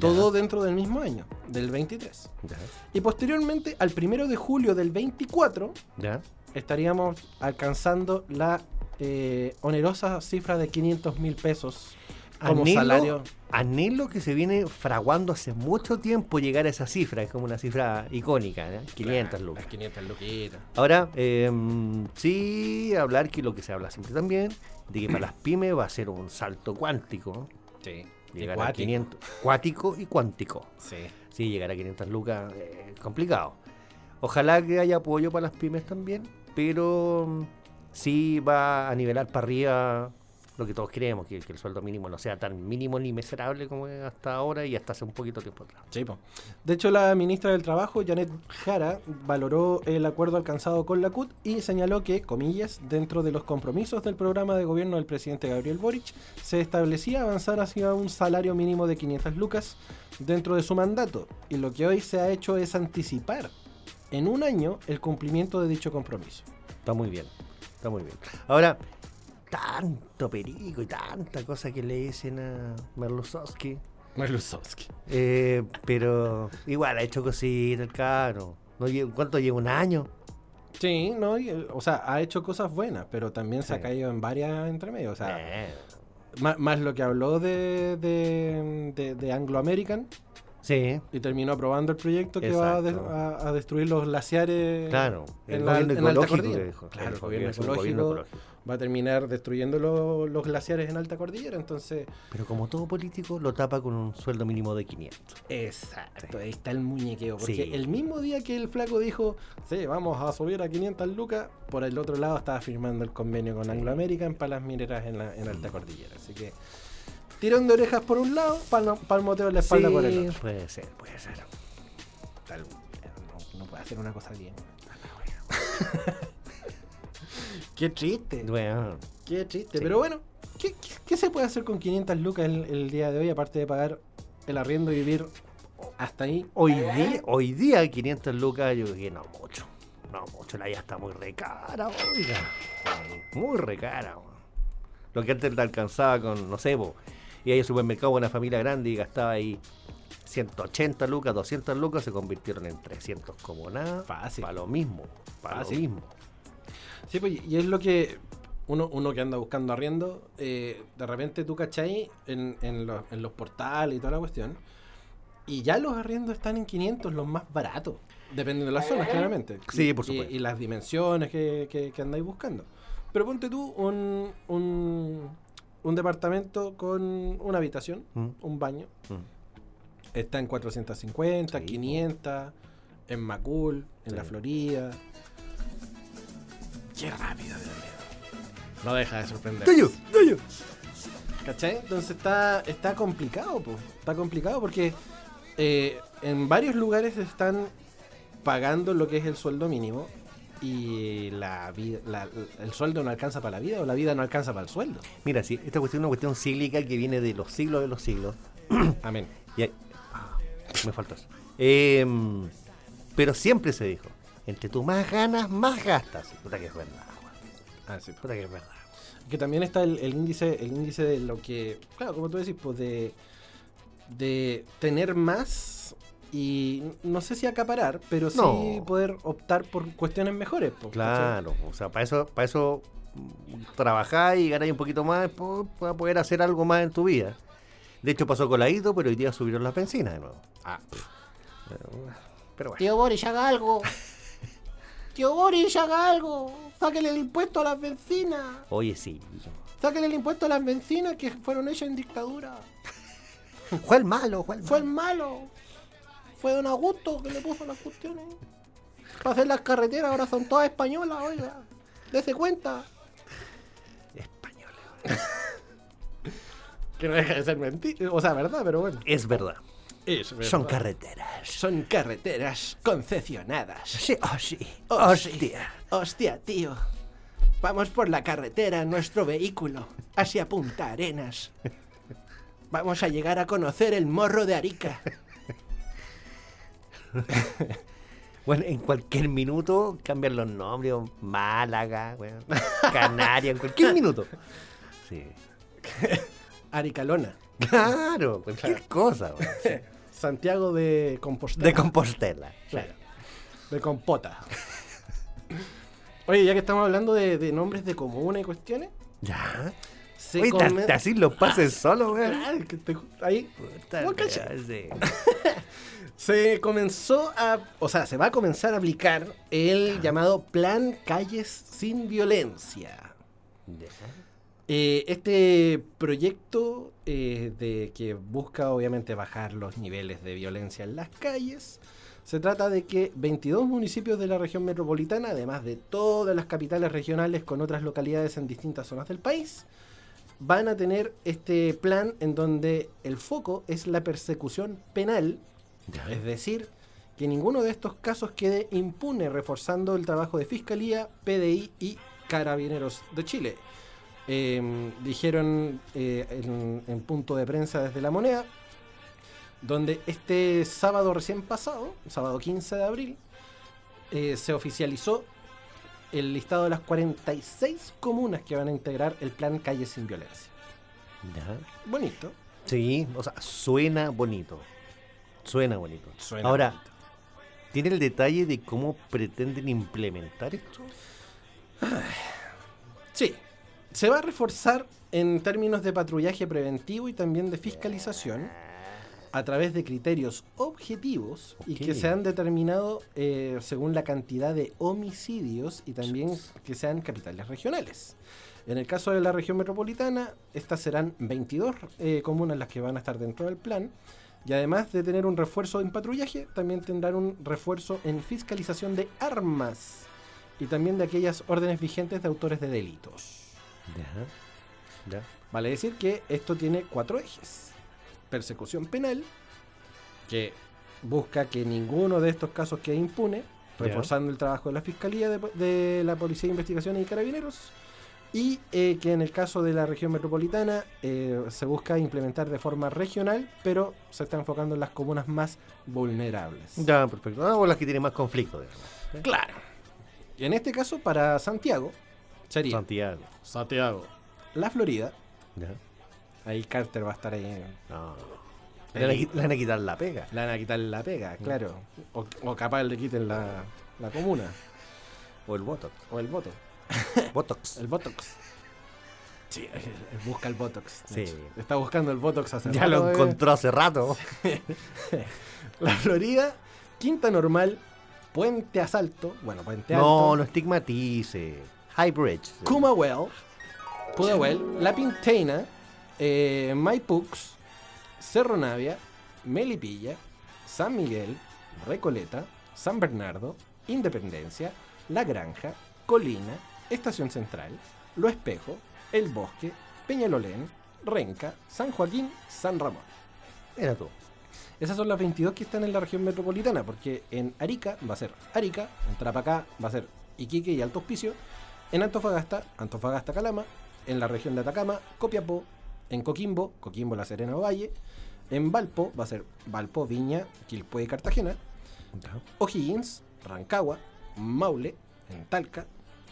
Todo dentro del mismo año, del 23. Ya, Y posteriormente, al primero de julio del 24, ya. estaríamos alcanzando la eh, onerosa cifra de 500 mil pesos como Anhelo, salario. anhelo que se viene fraguando hace mucho tiempo llegar a esa cifra, es como una cifra icónica, ¿eh? 500 lucas. Las 500 luquitas. Ahora, eh, sí, hablar que lo que se habla siempre también, de que para las pymes va a ser un salto cuántico. Sí. Llegar a 500. Cuático y cuántico. Sí. Sí, llegar a 500 lucas es complicado. Ojalá que haya apoyo para las pymes también, pero mm, sí va a nivelar para arriba lo que todos queremos, que, que el sueldo mínimo no sea tan mínimo ni miserable como es hasta ahora y hasta hace un poquito tiempo atrás. Sí, po. De hecho, la ministra del Trabajo, Janet Jara, valoró el acuerdo alcanzado con la CUT y señaló que, comillas, dentro de los compromisos del programa de gobierno del presidente Gabriel Boric, se establecía avanzar hacia un salario mínimo de 500 lucas dentro de su mandato. Y lo que hoy se ha hecho es anticipar en un año el cumplimiento de dicho compromiso. Está muy bien, está muy bien. Ahora, tanto perico y tanta cosa que le dicen a Merlusowski. Merlusowski. Eh, pero igual ha hecho cositas el caro. No ¿Cuánto lleva? ¿Un año? Sí, no, o sea, ha hecho cosas buenas, pero también se ha caído en varias entre medio. O sea, Eh, Má- Más, lo que habló de, de, de- de Anglo American sí, y terminó aprobando el proyecto que va a, de- Exacto. a- a destruir los glaciares claro. en, El la, gobierno en ecológico dijo. Claro, el El gobierno gobierno ecológico. Va a terminar destruyendo lo- los glaciares en alta cordillera. Entonces, Pero como todo político, lo tapa con un sueldo mínimo de 500. exacto, ahí está el muñequeo. Porque Sí. el mismo día que el flaco dijo, sí, vamos a subir a 500 lucas, por el otro lado estaba firmando el convenio con Anglo American para las mineras en, la, en alta cordillera. Así que, tirón de orejas por un lado, palmo- palmoteo en la espalda por el otro. puede ser, puede ser. Tal- no, no puede hacer una cosa bien. Qué triste, Bueno, qué triste. Sí. Pero bueno, ¿qué, qué, qué se puede hacer con 500 lucas el, el día de hoy, aparte de pagar el arriendo y vivir hasta ahí? hoy día, hoy día 500 lucas yo creo que no mucho. No mucho, la ya está muy recara, oiga. Muy recara. Lo que antes te alcanzaba con, no sé, y ahí al supermercado con una familia grande y gastaba ahí 180 lucas, 200 lucas, se convirtieron en 300 como nada. Fácil. Para lo mismo, para lo mismo. Sí, pues, y es lo que uno, uno que anda buscando arriendo, eh, de repente tú cachai en, en, los, en los portales y toda la cuestión, y ya los arriendos están en 500, los más baratos, dependiendo de las zonas, claramente. Sí, Y- por y- supuesto. Y, las dimensiones que, que- que andáis buscando. Pero ponte tú un, un, un departamento con una habitación, Mm. un baño, Mm. está en 450, Sí, 500, en Macul, en Sí. la Florida. Qué rápido, Dios mío. No deja de sorprender. ¡Dayo! ¡Dayo! ¿Cachai? Entonces está, está complicado, po. Está complicado porque eh, en varios lugares están pagando lo que es el sueldo mínimo y la vida, la- el sueldo no alcanza para la vida o la vida no alcanza para el sueldo. Mira, sí, esta cuestión es una cuestión cíclica que viene de los siglos de los siglos. Amén. Y hay- ah, me faltó eso. Em, Pero siempre se dijo, entre tú más ganas, más gastas. Puta que es verdad. Ah, sí. Puta que es verdad. Que también está el, el índice, el índice de lo que, claro, como tú decís, pues de, de tener más y no sé si acaparar, pero sí No. poder optar por cuestiones mejores. pues, ¿cachai? Claro, o sea, para eso, para eso trabajar y ganar un poquito más po- para poder hacer algo más en tu vida. De hecho pasó coladito, pero hoy día subieron las bencinas de nuevo. Ah, Pero bueno. Tío Boris, haga algo. Tío Boris, haga algo. Sáquele el impuesto a las bencinas. Oye, sí. Sáquele el impuesto a las bencinas que fueron hechas en dictadura. Fue el malo, fue el Fue el malo. Fue Don Augusto que le puso las cuestiones. Para hacer las carreteras ahora son todas españolas, oiga. Dese cuenta. Español. Que no deja de ser mentira. O sea, verdad, pero bueno. Es verdad. Es Son carreteras. Son carreteras concesionadas. Sí, oh sí. Sí. Hostia. Hostia, tío. Vamos por la carretera en nuestro vehículo, hacia Punta Arenas. Vamos a llegar a conocer el morro de Arica. Bueno, en cualquier minuto cambian los nombres. Málaga, weón, Canaria, en cualquier minuto. Sí. Aricalona. Claro, cualquier cosa, weón. Santiago de Compostela. De Compostela. Claro. De compota. Oye, ya que estamos hablando de, de nombres de comuna y cuestiones, Ya. se Oye, te, come- te así los pases solo, weón. Claro, que te- ahí Puta, sí. se comenzó a, o sea, se va a comenzar a aplicar el llamado Plan Calles sin Violencia. Ya. Eh, este proyecto eh, de que busca obviamente bajar los niveles de violencia en las calles, se trata de que 22 municipios de la región metropolitana, además de todas las capitales regionales con otras localidades en distintas zonas del país, van a tener este plan en donde el foco es la persecución penal, es decir, que ninguno de estos casos quede impune, reforzando el trabajo de Fiscalía, PDI y Carabineros de Chile. Eh, dijeron eh, en, en punto de prensa desde la moneda, donde este sábado recién pasado, sábado 15 de abril, eh, se oficializó el listado de las 46 comunas que van a integrar el plan Calle sin Violencia. Bonito. Sí, o sea, suena bonito. Suena bonito. Suena Ahora, bonito. ¿tiene el detalle de cómo pretenden implementar esto? Sí, se va a reforzar en términos de patrullaje preventivo y también de fiscalización a través de criterios objetivos y que se han determinado eh, según la cantidad de homicidios y también que sean capitales regionales. En el caso de la región metropolitana, estas serán 22 eh, comunas las que van a estar dentro del plan. Y además de tener un refuerzo en patrullaje, también tendrán un refuerzo en fiscalización de armas y también de aquellas órdenes vigentes de autores de delitos. Ya. Ya. Vale decir que esto tiene cuatro ejes. Persecución penal, que busca que ninguno de estos casos quede impune, Ya. reforzando el trabajo de la Fiscalía, de, de la Policía de Investigaciones y Carabineros. Y eh, que en el caso de la región metropolitana eh, se busca implementar de forma regional, pero se está enfocando en las comunas más vulnerables. Ya, perfecto. Ah, o las que tienen más conflicto, digamos. Claro. Y en este caso, para Santiago, sería Santiago. Santiago, la Florida. Ya. Ahí Carter va a estar ahí No. Le van, a, qui- le van a quitar la pega. Le van a quitar la pega, claro. O, o capaz le quiten la, la comuna. O el Botox. O el voto. Botox. El Botox. Sí, busca el Botox. Sí. Está buscando el Botox hace Ya rato, lo eh. encontró hace rato. La Florida, Quinta Normal, Puente Asalto. Bueno, Puente Alto. No, no estigmatice. High Bridge. Kumawell, Pudahuel, La Pintena, eh, Maipux, Cerro Navia, Melipilla, San Miguel, Recoleta, San Bernardo, Independencia, La Granja, Colina, Estación Central, Lo Espejo, El Bosque, Peñalolén, Renca, San Joaquín, San Ramón. Mira tú. Esas son las 22 que están en la región metropolitana, porque en Arica va a ser Arica, en Tarapacá va a ser Iquique y Alto Hospicio, en Antofagasta, Antofagasta Calama, en la región de Atacama, Copiapó, en Coquimbo, Coquimbo La Serena o Valle, en Valpo va a ser Valpo, Viña, Quilpué y Cartagena, O'Higgins, Rancagua, Maule, en Talca,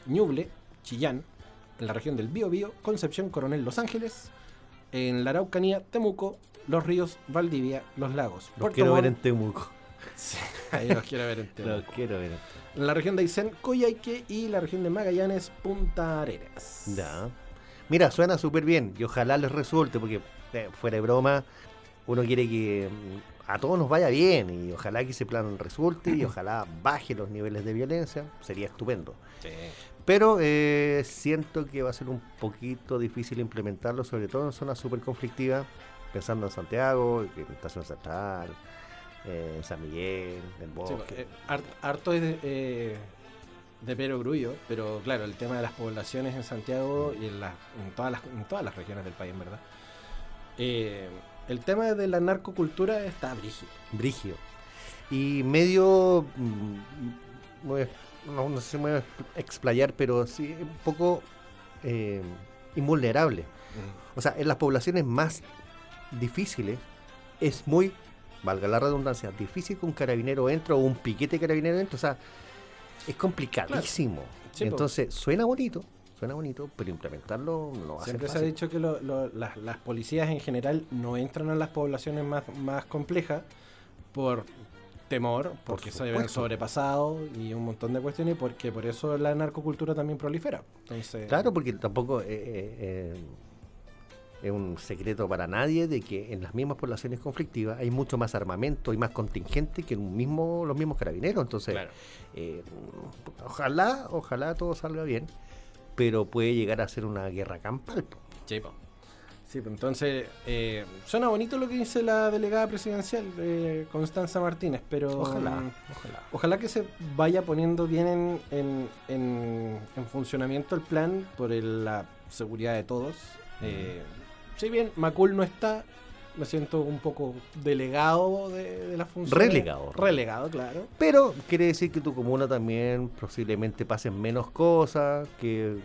Ñuble, Chillán, en la región del Biobío, Concepción, Coronel, Los Ángeles, en la Araucanía, Temuco, Los Ríos, Valdivia, Los Lagos. Los Puerto quiero ver en Temuco. Sí, ahí los quiero ver. Los quiero ver. En la región de Aysén, Coyhaique y la región de Magallanes, Punta Arenas. Ya. Mira, suena súper bien y ojalá les resulte, porque eh, fuera de broma, uno quiere que mm, a todos nos vaya bien y ojalá que ese plan resulte y ojalá baje los niveles de violencia, sería estupendo. Pero eh, siento que va a ser un poquito difícil implementarlo, sobre todo en zonas súper conflictivas, pensando en Santiago, en Estación Central, eh, en San Miguel, en Sí, Bosque. eh, har- harto es de, eh, de Pero Grullo, pero claro, el tema de las poblaciones en Santiago y en, todas, las, en todas las regiones del país, en verdad. Eh, el tema de la narcocultura está brígido. Brigio. Y medio. mm, no, no sé si me voy a explayar, pero sí un poco eh, invulnerable. O sea, en las poblaciones más difíciles es muy, valga la redundancia, difícil que un carabinero entre o un piquete carabinero entre. O sea, es complicadísimo. Sí. Entonces, suena bonito, suena bonito, pero implementarlo no va a ser Siempre se ha dicho que lo- lo- las, las policías en general no entran a las poblaciones más, más complejas por temor, porque se ven sobrepasados y un montón de cuestiones, y porque por eso la narcocultura también prolifera. Entonces, Claro, porque tampoco eh, eh, eh, es un secreto para nadie de que en las mismas poblaciones conflictivas hay mucho más armamento y más contingente que en un mismo, los mismos carabineros. Entonces, Claro. eh, ojalá, ojalá todo salga bien, pero puede llegar a ser una guerra campal. Sí. Sí, pues entonces eh, suena bonito lo que dice la delegada presidencial, eh, Constanza Martínez, pero Ojalá, mm, ojalá. ojalá que se vaya poniendo bien en, en- en- en funcionamiento el plan por el- la seguridad de todos. Eh, si bien Macul no está, me siento un poco delegado de, de la función. Relegado. Relegado, claro. Pero quiere decir que tu comuna también posiblemente pasen menos cosas que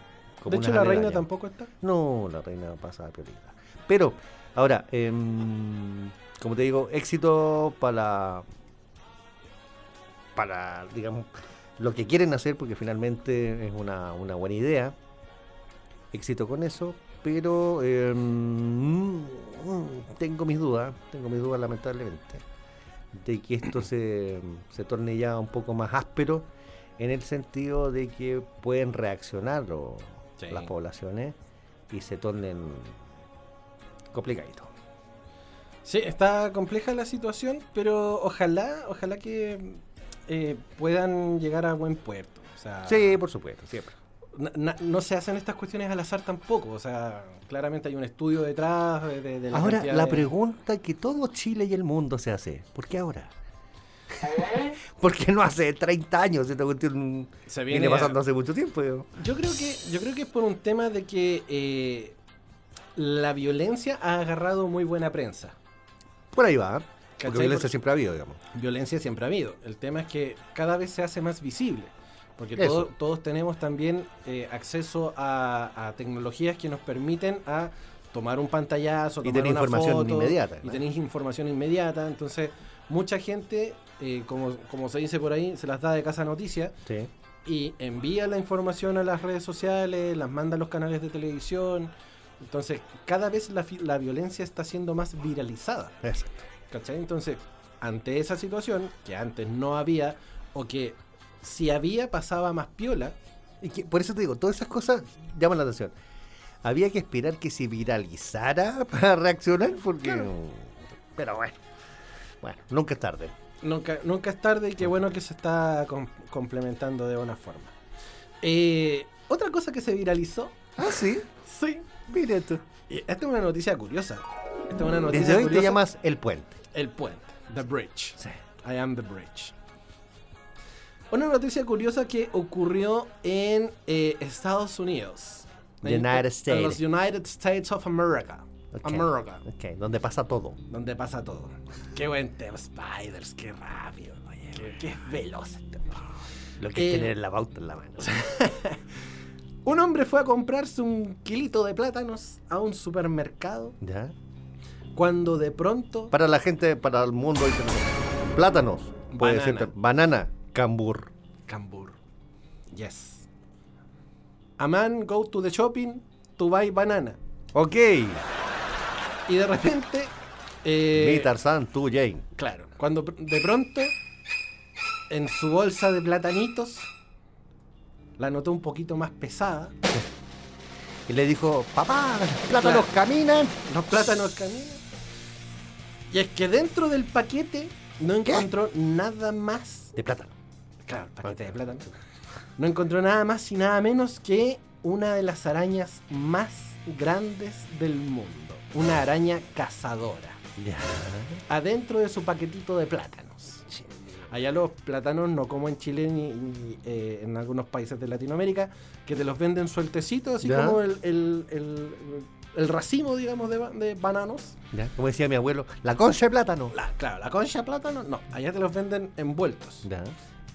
De hecho, la reina tampoco está. No, la reina pasa a piolita. Pero, ahora, em, como te digo, éxito para, para, digamos, lo que quieren hacer, porque finalmente es una, una buena idea. Éxito con eso, pero em, tengo mis dudas, tengo mis dudas lamentablemente, de que esto se, se torne ya un poco más áspero en el sentido de que pueden reaccionar lo- Sí. las poblaciones y se tornen complicaditos. Sí, está compleja la situación, pero ojalá, ojalá que eh, puedan llegar a buen puerto. O sea, Sí, por supuesto, siempre. Na- no se hacen estas cuestiones al azar tampoco. O sea, claramente hay un estudio detrás de, de- de la Ahora, la de- pregunta que todo Chile y el mundo se hace, ¿por qué ahora? Porque no hace 30 años esta cuestión Se viene, viene pasando hace mucho tiempo. yo. Yo creo que, yo creo que es por un tema de que eh, la violencia ha agarrado muy buena prensa. Por ahí va, ¿eh? Porque violencia Por- siempre ha habido, digamos. Violencia siempre ha habido. El tema es que cada vez se hace más visible. Porque todo- todos tenemos también eh, acceso a, a tecnologías que nos permiten a tomar un pantallazo, Y tomar tener una información foto, inmediata, Y tenéis información inmediata. Entonces, mucha gente, eh, como, como se dice por ahí, se las da de casa noticia Sí. y envía la información a las redes sociales, las manda a los canales de televisión. Entonces, cada vez la, la violencia está siendo más viralizada. Exacto. ¿Cachai? Entonces, ante esa situación, que antes no había, o que si había pasaba más piola, Y que- por eso te digo, todas esas cosas llaman la atención. Había que esperar que se viralizara para reaccionar, porque. Pero bueno, bueno, nunca es tarde. nunca, nunca es tarde y qué bueno que se está com- complementando de buena forma. Eh, otra cosa que se viralizó, Ah, sí, sí, mira tú. esta es una noticia curiosa. Esta es una noticia Desde hoy te curiosa. llamas El Puente. El puente, The Bridge. Sí. I am the bridge. Una noticia curiosa que ocurrió en eh, Estados Unidos. En- United en States. los United States of America. America. ok, donde pasa todo. Donde pasa todo. Qué buen tema, Spiders, qué rápido. oye, qué, qué veloz este. Lo que Eh, es tener la pauta en la mano. Un hombre fue a comprarse un kilito de plátanos a un supermercado ¿Ya? cuando de pronto Para la gente, para el mundo internacional. Plátanos. Puede Banana. ser banana, cambur. Cambur. Yes. A man go to the shopping to buy banana. Ok. Y de repente. eh, Mi Tarzán, tú, Jane. Claro, cuando de pronto en su bolsa de platanitos la notó un poquito más pesada. Y le dijo, papá, los plátanos Claro. caminan. Los plátanos caminan. Y es que dentro del paquete no encontró nada más. De plátano. Claro, el paquete de plátano. No encontró nada más y nada menos que una de las arañas más grandes del mundo. Una araña cazadora. Ya. adentro de su paquetito de plátanos. Allá los plátanos, no como en Chile ni, ni, eh, en algunos países de Latinoamérica, que te los venden sueltecitos, así Ya. como el, el, el- el racimo, digamos, de, de bananos. Ya. Como decía mi abuelo, la concha de plátano. La, claro, la concha de plátano, no, allá te los venden envueltos. Ya.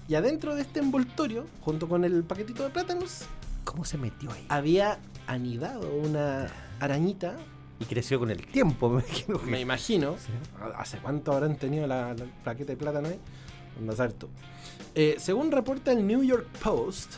Y adentro de este envoltorio, junto con el paquetito de plátanos, ¿Cómo se metió ahí? había anidado una arañita, Y creció con el tiempo, me imagino. me imagino. ¿Hace cuánto habrán tenido la, la paquete de plátano ahí? Tú. Eh, según reporta el New York Post,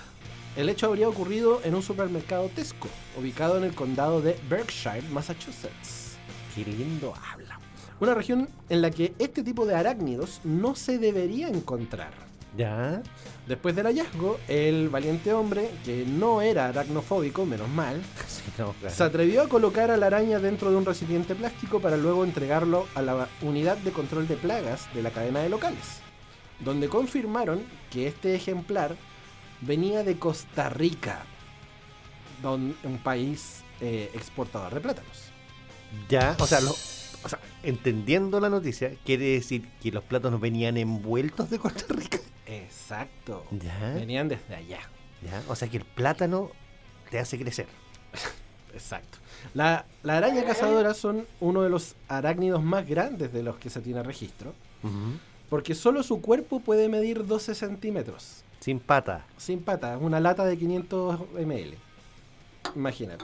el hecho habría ocurrido en un supermercado Tesco, ubicado en el condado de Berkshire, Massachusetts. Qué lindo habla. Una región en la que este tipo de arácnidos no se debería encontrar. Ya. Después del hallazgo, el valiente hombre, que no era aracnofóbico, menos mal, Sí, no, claro. se atrevió a colocar a la araña dentro de un recipiente plástico para luego entregarlo a la unidad de control de plagas de la cadena de locales, donde confirmaron que este ejemplar venía de Costa Rica, don- un país eh, exportador de plátanos. Ya, o sea, lo- o sea, entendiendo la noticia, quiere decir que los plátanos venían envueltos de Costa Rica. Exacto. Ya. Venían desde allá. Ya, o sea que el plátano te hace crecer. Exacto. La, la araña cazadora son uno de los arácnidos más grandes de los que se tiene registro, porque solo su cuerpo puede medir 12 centímetros. Sin pata. Sin patas, una lata de 500 ml. Imagínate.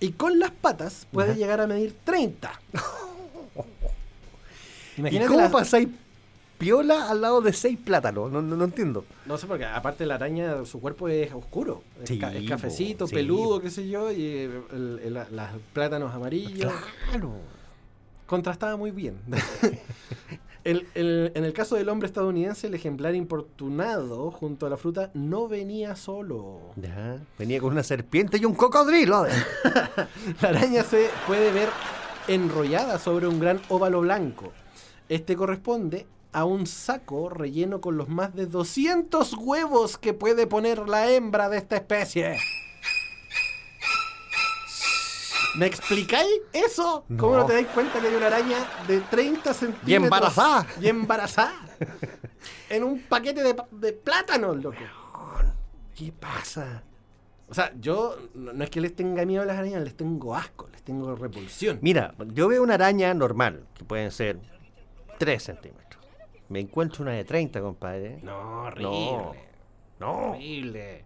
Y con las patas puede llegar a medir 30. ¿Y cómo la- pasáis piola al lado de seis plátanos? No, no, no entiendo. No sé, porque aparte la araña, su cuerpo es oscuro. Es, Sí, ca- es po, cafecito, sí. peludo, qué sé yo, y el- el- el- las plátanos amarillos. Claro. Contrastaba muy bien. El- el- en el caso del hombre estadounidense, el ejemplar importunado junto a la fruta no venía solo. Ya. Venía con una serpiente y un cocodrilo. La araña se puede ver enrollada sobre un gran óvalo blanco. Este corresponde a un saco relleno con los más de 200 huevos que puede poner la hembra de esta especie. ¿Me explicáis eso? ¿Cómo no No. te dais cuenta que hay una araña de 30 centímetros? Y embarazada. Y embarazada. en un paquete de, de plátanos, loco. ¿Qué pasa? O sea, yo no no es que les tenga miedo a las arañas, les tengo asco, les tengo repulsión. Mira, yo veo una araña normal, que pueden ser 3 centímetros. Me encuentro una de 30, compadre. No, horrible. No. No. Horrible.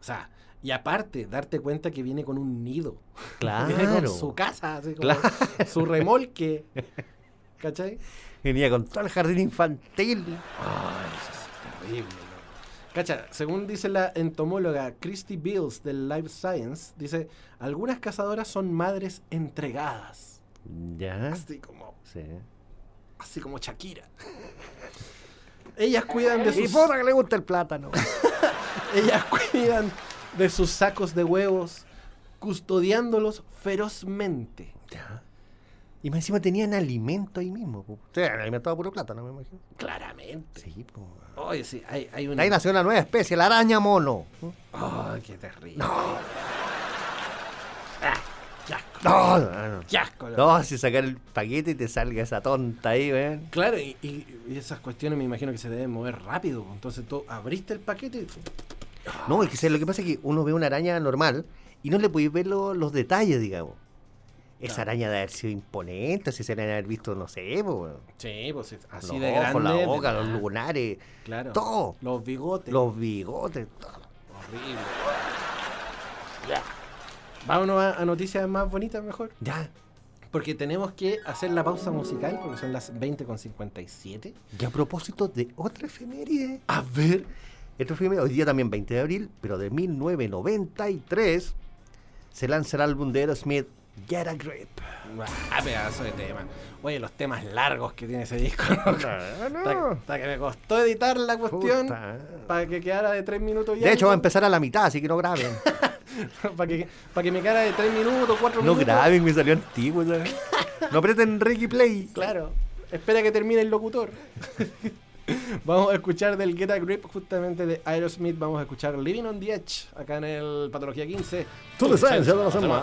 O sea, y aparte, darte cuenta que viene con un nido. Claro. Viene con su casa, así como Claro. su remolque. ¿Cachai? Venía con todo el jardín infantil. Terrible, loco. Cacha, según dice la entomóloga Christy Bills del Life Science, dice, algunas cazadoras son madres entregadas. Ya. Así como, Sí. Así como Shakira. Ellas cuidan de Y sus... puta que le gusta el plátano. Ellas cuidan de sus sacos de huevos, custodiándolos ferozmente. Ya. Y más encima tenían alimento ahí mismo. sea, alimentado puro plátano, me imagino. Claramente. Sí, po. Oye, sí, hay, hay una. Ahí nació una nueva especie, la araña mono. Ay, qué terrible. Qué asco. No, no, no. Qué asco. No, si sacar el paquete y te salga esa tonta ahí, ven. Claro, y, y- y esas cuestiones me imagino que se deben mover rápido. Entonces tú abriste el paquete y. No, es que ¿sabes? lo que pasa es que uno ve una araña normal y no le podéis ver lo- los detalles, digamos. Esa Claro. araña de haber sido imponente, si se han haber visto, no sé, po, weón. Sí, pues es así los de ojos, grande. la boca, los lunares, Claro. todo. Los bigotes. los bigotes, todo. Horrible. Vámonos a, a noticias más bonitas mejor. Ya. Porque tenemos que hacer la pausa musical, porque son las 20.57. Y a propósito de otra efeméride. A ver. Esta efeméride, hoy día también 20 de abril, pero de 1993 se lanza el álbum de Aerosmith, Get a Grip. Ah, pedazo de tema. Oye, los temas largos que tiene ese disco. Hasta hasta que me costó editar la cuestión Puta. para que quedara de 3 minutos y De hecho, va a empezar a la mitad, así que no graben. para que, para que me quedara de 3 minutos, 4 No minutos. graben, me salió antiguo. ¿sabes? No aprieten Reggae Play. Claro. Espera que termine el locutor. Vamos a escuchar del Get a Grip justamente de Aerosmith. Vamos a escuchar Living on the Edge acá en el Patología 15. Tú lo sabes, ya lo hacemos.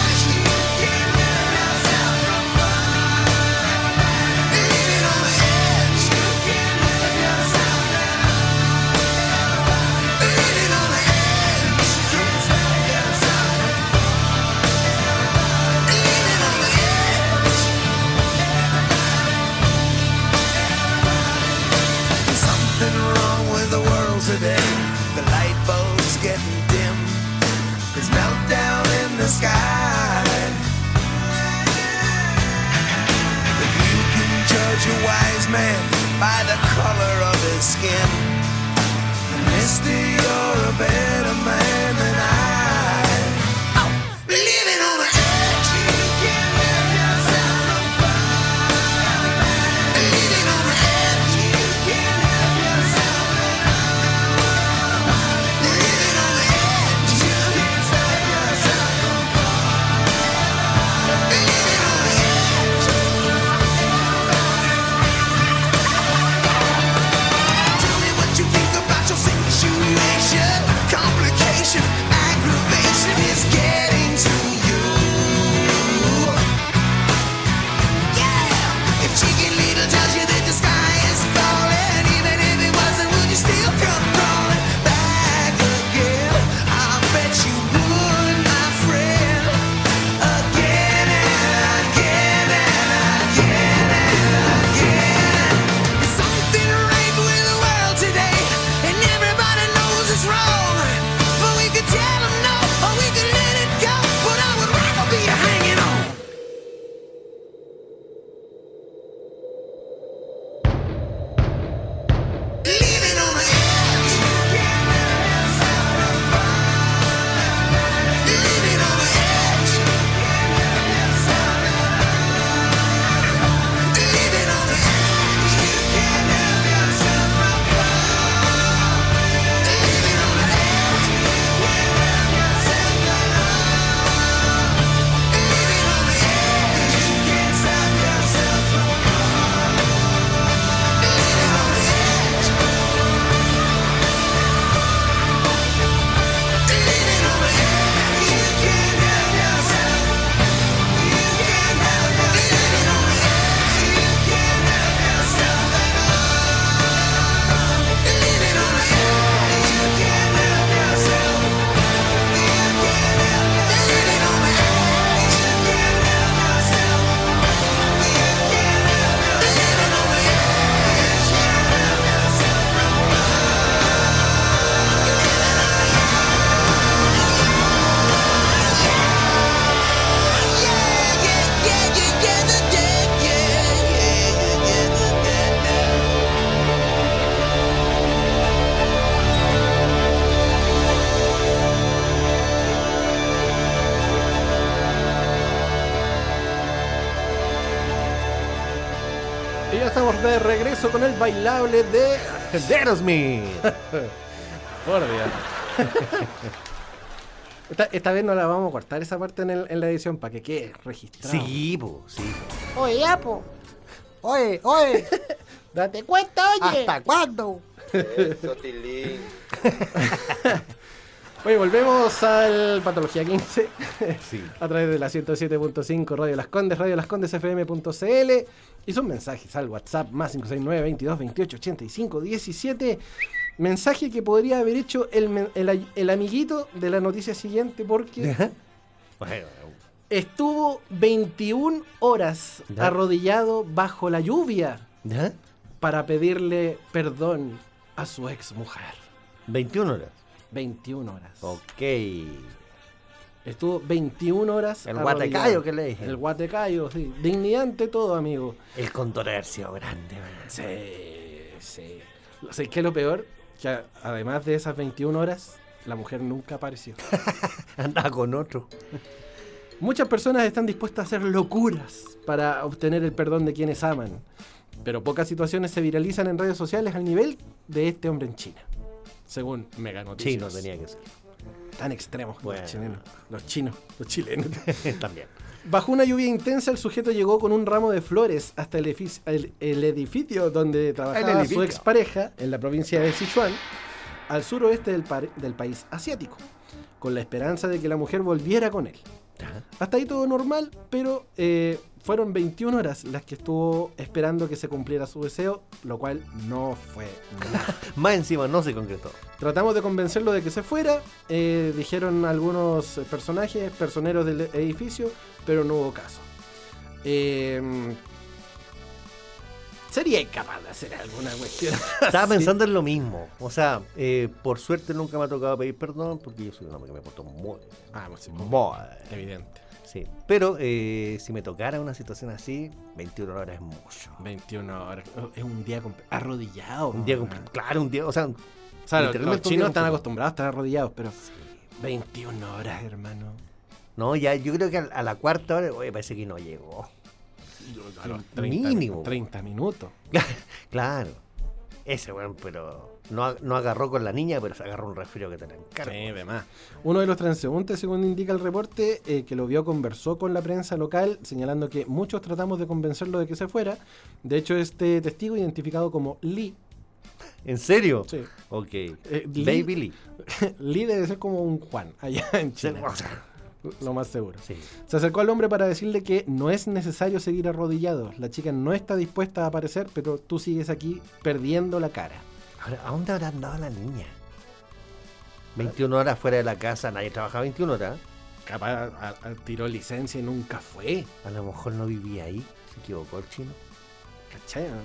Man by the color of his skin, then estamos de regreso con el bailable de Aerosmith. Por Dios. Esta, esta vez no la vamos a cortar esa parte en, el- en la edición para que quede registrado. Sí, po, sí. po. Oye, Apo, Oye, oye, date cuenta, oye. ¿hasta cuándo? Oye, volvemos al Patología 15 Sí. a través de la 107.5 Radio Las Condes, Radio Las Condes FM.cl y son mensajes al WhatsApp más 569 22 28 85 17. Mensaje que podría haber hecho el, el- el amiguito de la noticia siguiente porque Bueno, estuvo 21 horas Ya. arrodillado bajo la lluvia ¿ya? para pedirle perdón a su ex mujer. 21 horas. 21 horas. Ok. Estuvo 21 horas. El guatecayo que le dije. El guatecayo, sí. Dignidad ante todo, amigo. El controversio grande, man. Sí, sí. ¿Sabes qué es lo peor? Que además de esas 21 horas, la mujer nunca apareció. Andaba con otro. Muchas personas están dispuestas a hacer locuras para obtener el perdón de quienes aman. Pero pocas situaciones se viralizan en redes sociales al nivel de este hombre en China. Según Mega Noticias. Chino tenía que ser. Tan extremos Bueno. los chilenos. Los chinos, los chilenos. También. Bajo una lluvia intensa, el sujeto llegó con un ramo de flores hasta el edificio, el, el edificio donde trabajaba su expareja en la provincia de Sichuan, al suroeste del, par- del país asiático, con la esperanza de que la mujer volviera con él. Hasta ahí todo normal, pero eh, fueron 21 horas las que estuvo esperando que se cumpliera su deseo, lo cual no fue nada. Más encima no se concretó. Tratamos de convencerlo de que se fuera, eh, dijeron algunos personajes, personeros del edificio, pero no hubo caso. Eh, sería incapaz de hacer alguna cuestión. Estaba pensando en lo mismo. O sea, eh, por suerte nunca me ha tocado pedir perdón porque yo soy un hombre que me porto muy, Ah, pues sí, muy. evidente. Sí. Pero eh, si me tocara una situación así, 21 horas es mucho. 21 horas. Es un día arrodillado. Un día, claro, un día, o sea, O sea, los- chinos están acostumbrados a estar arrodillados, pero 21 horas, hermano. no, ya yo creo que a, a la cuarta hora, oye, parece que no llegó. A los Mínimo. 30 minutos. claro. Ese, bueno, pero no, no agarró con la niña, pero se agarró un resfrío que te la encargo. Sí, de más. Uno de los transeúntes, según indica el reporte, eh, que lo vio, conversó con la prensa local, señalando que muchos tratamos de convencerlo de que se fuera. De hecho, este testigo, identificado como Lee, ¿En serio? sí, Ok. Eh, Lee- Baby Lee. Lee debe ser como un Juan allá en sea, lo más seguro. sí. Se acercó al hombre para decirle que no es necesario seguir arrodillado. La chica no está dispuesta a aparecer, pero tú sigues aquí perdiendo la cara. Ahora, ¿a dónde habrá andado la niña? 21 horas fuera de la casa, nadie trabaja 21 horas. Capaz a- a- tiró licencia y nunca fue. A lo mejor no vivía ahí. Se equivocó el chino. ¿Cachai? no?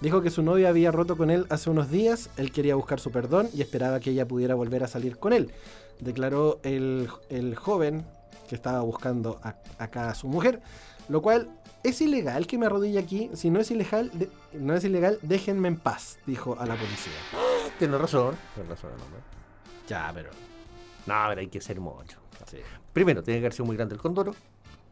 Dijo que su novia había roto con él hace unos días, él quería buscar su perdón y esperaba que ella pudiera volver a salir con él. Declaró el, el joven que estaba buscando a- acá a su mujer, lo cual es ilegal que me arrodille aquí, si no es ilegal, de- no es ilegal, déjenme en paz, dijo a la policía. Tiene razón. Tiene razón el hombre. Ya, pero... No, pero hay que ser mucho. Primero, tiene que haber sido muy grande el condoro.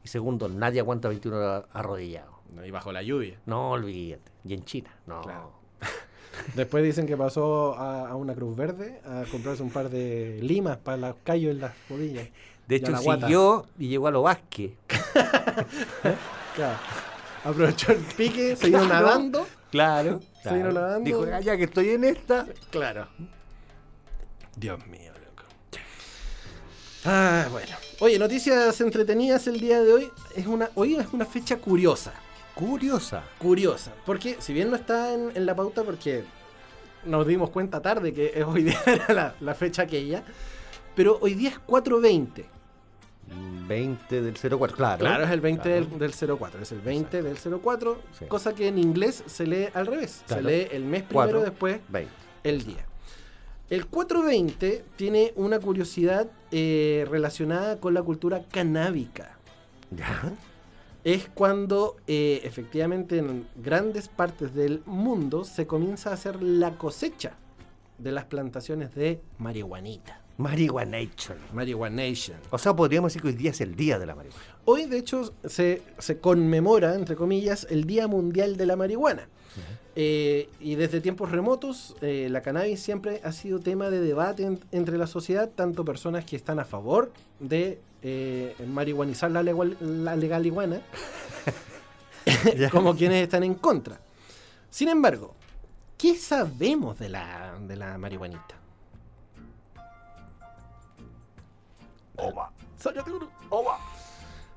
Y segundo, nadie aguanta 21 horas arrodillado. Y bajo la lluvia. No, olvídate. Y en China, no. Claro. Después dicen que pasó a, a una Cruz Verde a comprarse un par de limas para los callos en las rodillas. De hecho, siguió y llegó a lo Vázquez. Claro. Aprovechó el pique, se vino Claro. nadando. Claro. Se vino nadando. Dijo, "Ah, ya que estoy en esta. Claro. Dios mío, loco. Ah, bueno. Oye, noticias entretenidas el día de hoy. Es una, hoy es una fecha curiosa. Curiosa. Curiosa. Porque, si bien no está en, en la pauta, porque nos dimos cuenta tarde que es- hoy día era la, la fecha aquella. Pero hoy día es 420. 20 del 04, claro. Claro, es el 20 Claro. del, del 04. Es el 20 del 04. Sí. Cosa que en inglés se lee al revés. Claro. Se lee el mes primero, Cuatro. después 20. el día. El 420 tiene una curiosidad eh, relacionada con la cultura canábica. ¿Ya? Es cuando eh, efectivamente en grandes partes del mundo se comienza a hacer la cosecha de las plantaciones de marihuanita. Marihuanation. Marihuanation. O sea, podríamos decir que hoy día es el día de la marihuana. Hoy, de hecho, se, se conmemora, entre comillas, el Día Mundial de la Marihuana. Eh, y desde tiempos remotos, eh, la cannabis siempre ha sido tema de debate en- entre la sociedad, tanto personas que están a favor de eh, marihuanizar la, legal, la legal iguana, como quienes están en contra. Sin embargo, ¿qué sabemos de la, de la marihuanita? Sácate uno.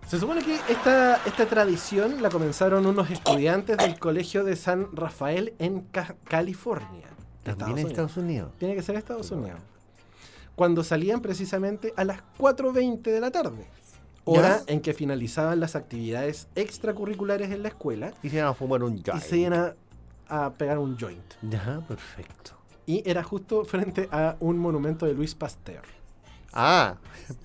Se supone que esta, esta tradición la comenzaron unos estudiantes del colegio de San Rafael en Ca- California. También en Estados Unidos. Tiene que ser Estados Unidos. Cuando salían precisamente a las 4.20 de la tarde. Hora en que finalizaban las actividades extracurriculares en la escuela Y se iban a fumar un y joint. se iban a, a pegar un joint. Ya, perfecto. Y era justo frente a un monumento de Luis Pasteur. Ah,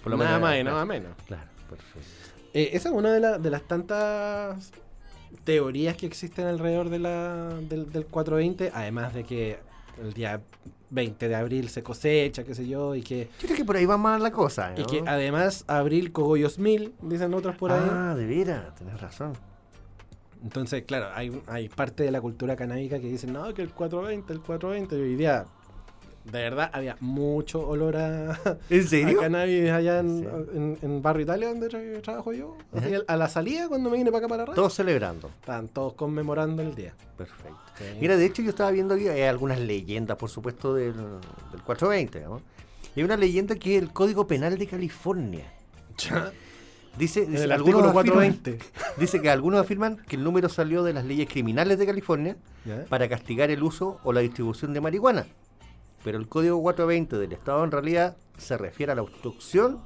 por lo nada menos- más y nada menos. Claro, perfecto. Eh, esa es una de, la- de las tantas teorías que existen alrededor de la, del, del 420, además de que el día 20 de abril se cosecha, qué sé yo, y que, Yo creo que por ahí va más la cosa, ¿no? y que además abril cogollos mil, dicen otros por ahí. Ah, de veras, tenés razón. Entonces, claro, hay, hay parte de la cultura canábica que dicen, no, que el 420, el 420, y hoy día, de verdad, había mucho olor a, ¿En a serio? cannabis allá en, Sí. en- en Barrio Italia, donde tra- trabajo yo. Así, a la salida, cuando me vine para acá para radio, Todos celebrando. estaban todos conmemorando el día. Perfecto. Sí. Mira, de hecho yo estaba viendo que hay algunas leyendas, por supuesto, del, del 420, ¿no? Y hay una leyenda que es el Código Penal de California. Dice, En dice- algunos afirman- 420. dice que algunos afirman que el número salió de las leyes criminales de California ¿Ya? para castigar el uso o la distribución de marihuana. Pero el código 420 del Estado en realidad se refiere a la obstrucción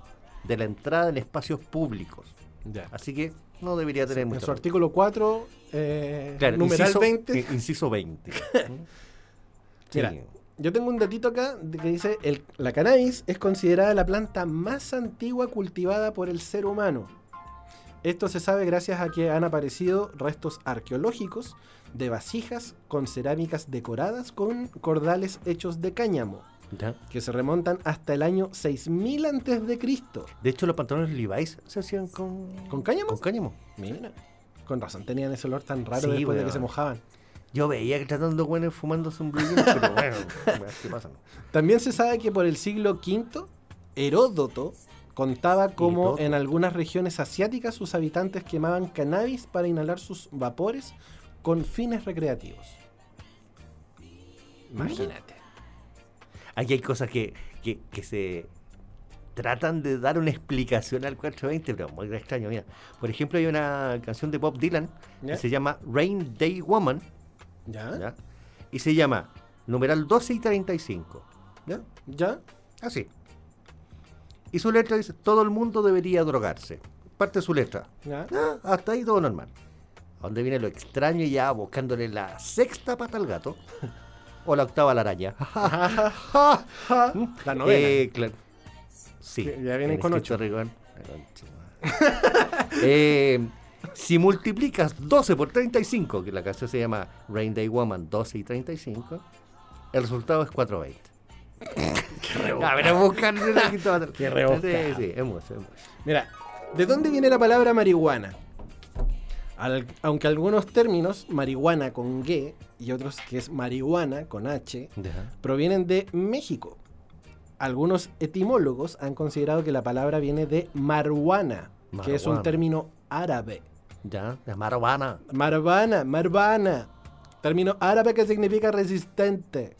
de la entrada en espacios públicos. Ya. Así que no debería tener En mucho su artículo 4, eh, Claro, numeral inciso, 20. eh, Inciso 20. Sí. Mira, yo tengo un datito acá que dice, el, la cannabis es considerada la planta más antigua cultivada por el ser humano. Esto se sabe gracias a que han aparecido restos arqueológicos de vasijas con cerámicas decoradas con cordales hechos de cáñamo, Ya. que se remontan hasta el año 6000 antes de Cristo. De hecho, los pantalones Levi's se hacían con... ¿Con cáñamo? Con cáñamo. Mira, con razón tenían ese olor tan raro Sí, después de que se mojaban. Yo veía que tratando un blue Jean, pero bueno, ¿qué pasa? También se sabe que por el siglo V, Heródoto contaba Heródoto. en algunas regiones asiáticas sus habitantes quemaban cannabis para inhalar sus vapores con fines recreativos. Imagínate. Aquí hay cosas que, que, que se tratan de dar una explicación al 420, pero muy extraño. Mira, por ejemplo, hay una canción de Bob Dylan ¿Ya? que se llama Rain Day Woman, ¿Ya? ¿ya? y se llama numeral 12 y 35. ¿ya? ¿Ya? Así. Y su letra dice, todo el mundo debería drogarse. Parte de su letra. ¿Ya? Ah, hasta ahí todo normal. A donde viene lo extraño y ya buscándole la sexta pata al gato. o la octava a la araña. La novela. Eh, claro. Sí. Ya vienen en con ocho. rigor. Eh, si multiplicas 12 por 35, que la canción se llama Rain Day Woman 12 y 35, el resultado es 420. A ver, a buscar quinta pata. Qué rebuscado. Sí, sí, es mucho, es mucho. Mira, ¿de dónde viene la palabra marihuana? Al- aunque algunos términos, marihuana con G y otros que es marihuana con H, provienen de México. Algunos etimólogos han considerado que la palabra viene de maruana, que es un término árabe. Ya, la marihuana. Marvana, marvana. Término árabe que significa resistente.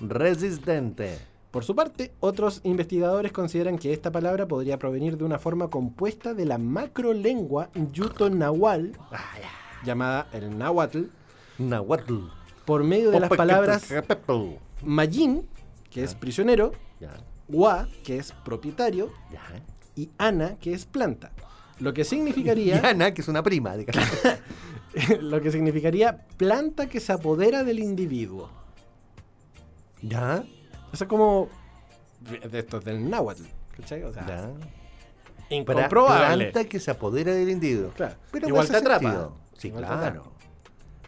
Resistente. Por su parte, otros investigadores consideran que esta palabra podría provenir de una forma compuesta de la macrolengua yuto-nahual, Ah, llamada el náhuatl, Nahuatl. por medio de las palabras. Mayin, que es prisionero, Wa, que es propietario, y Ana, que es planta. Lo que Y significaría, Ana, que es una prima. digamos. lo que significaría planta que se apodera del individuo. Ya, Eso es como de estos del náhuatl, ¿cachai? O sea, ya. Incomprobable. planta que se apodera del individuo. Claro. Pero Igual te atrapa. sentido. Sí, Igual te claro.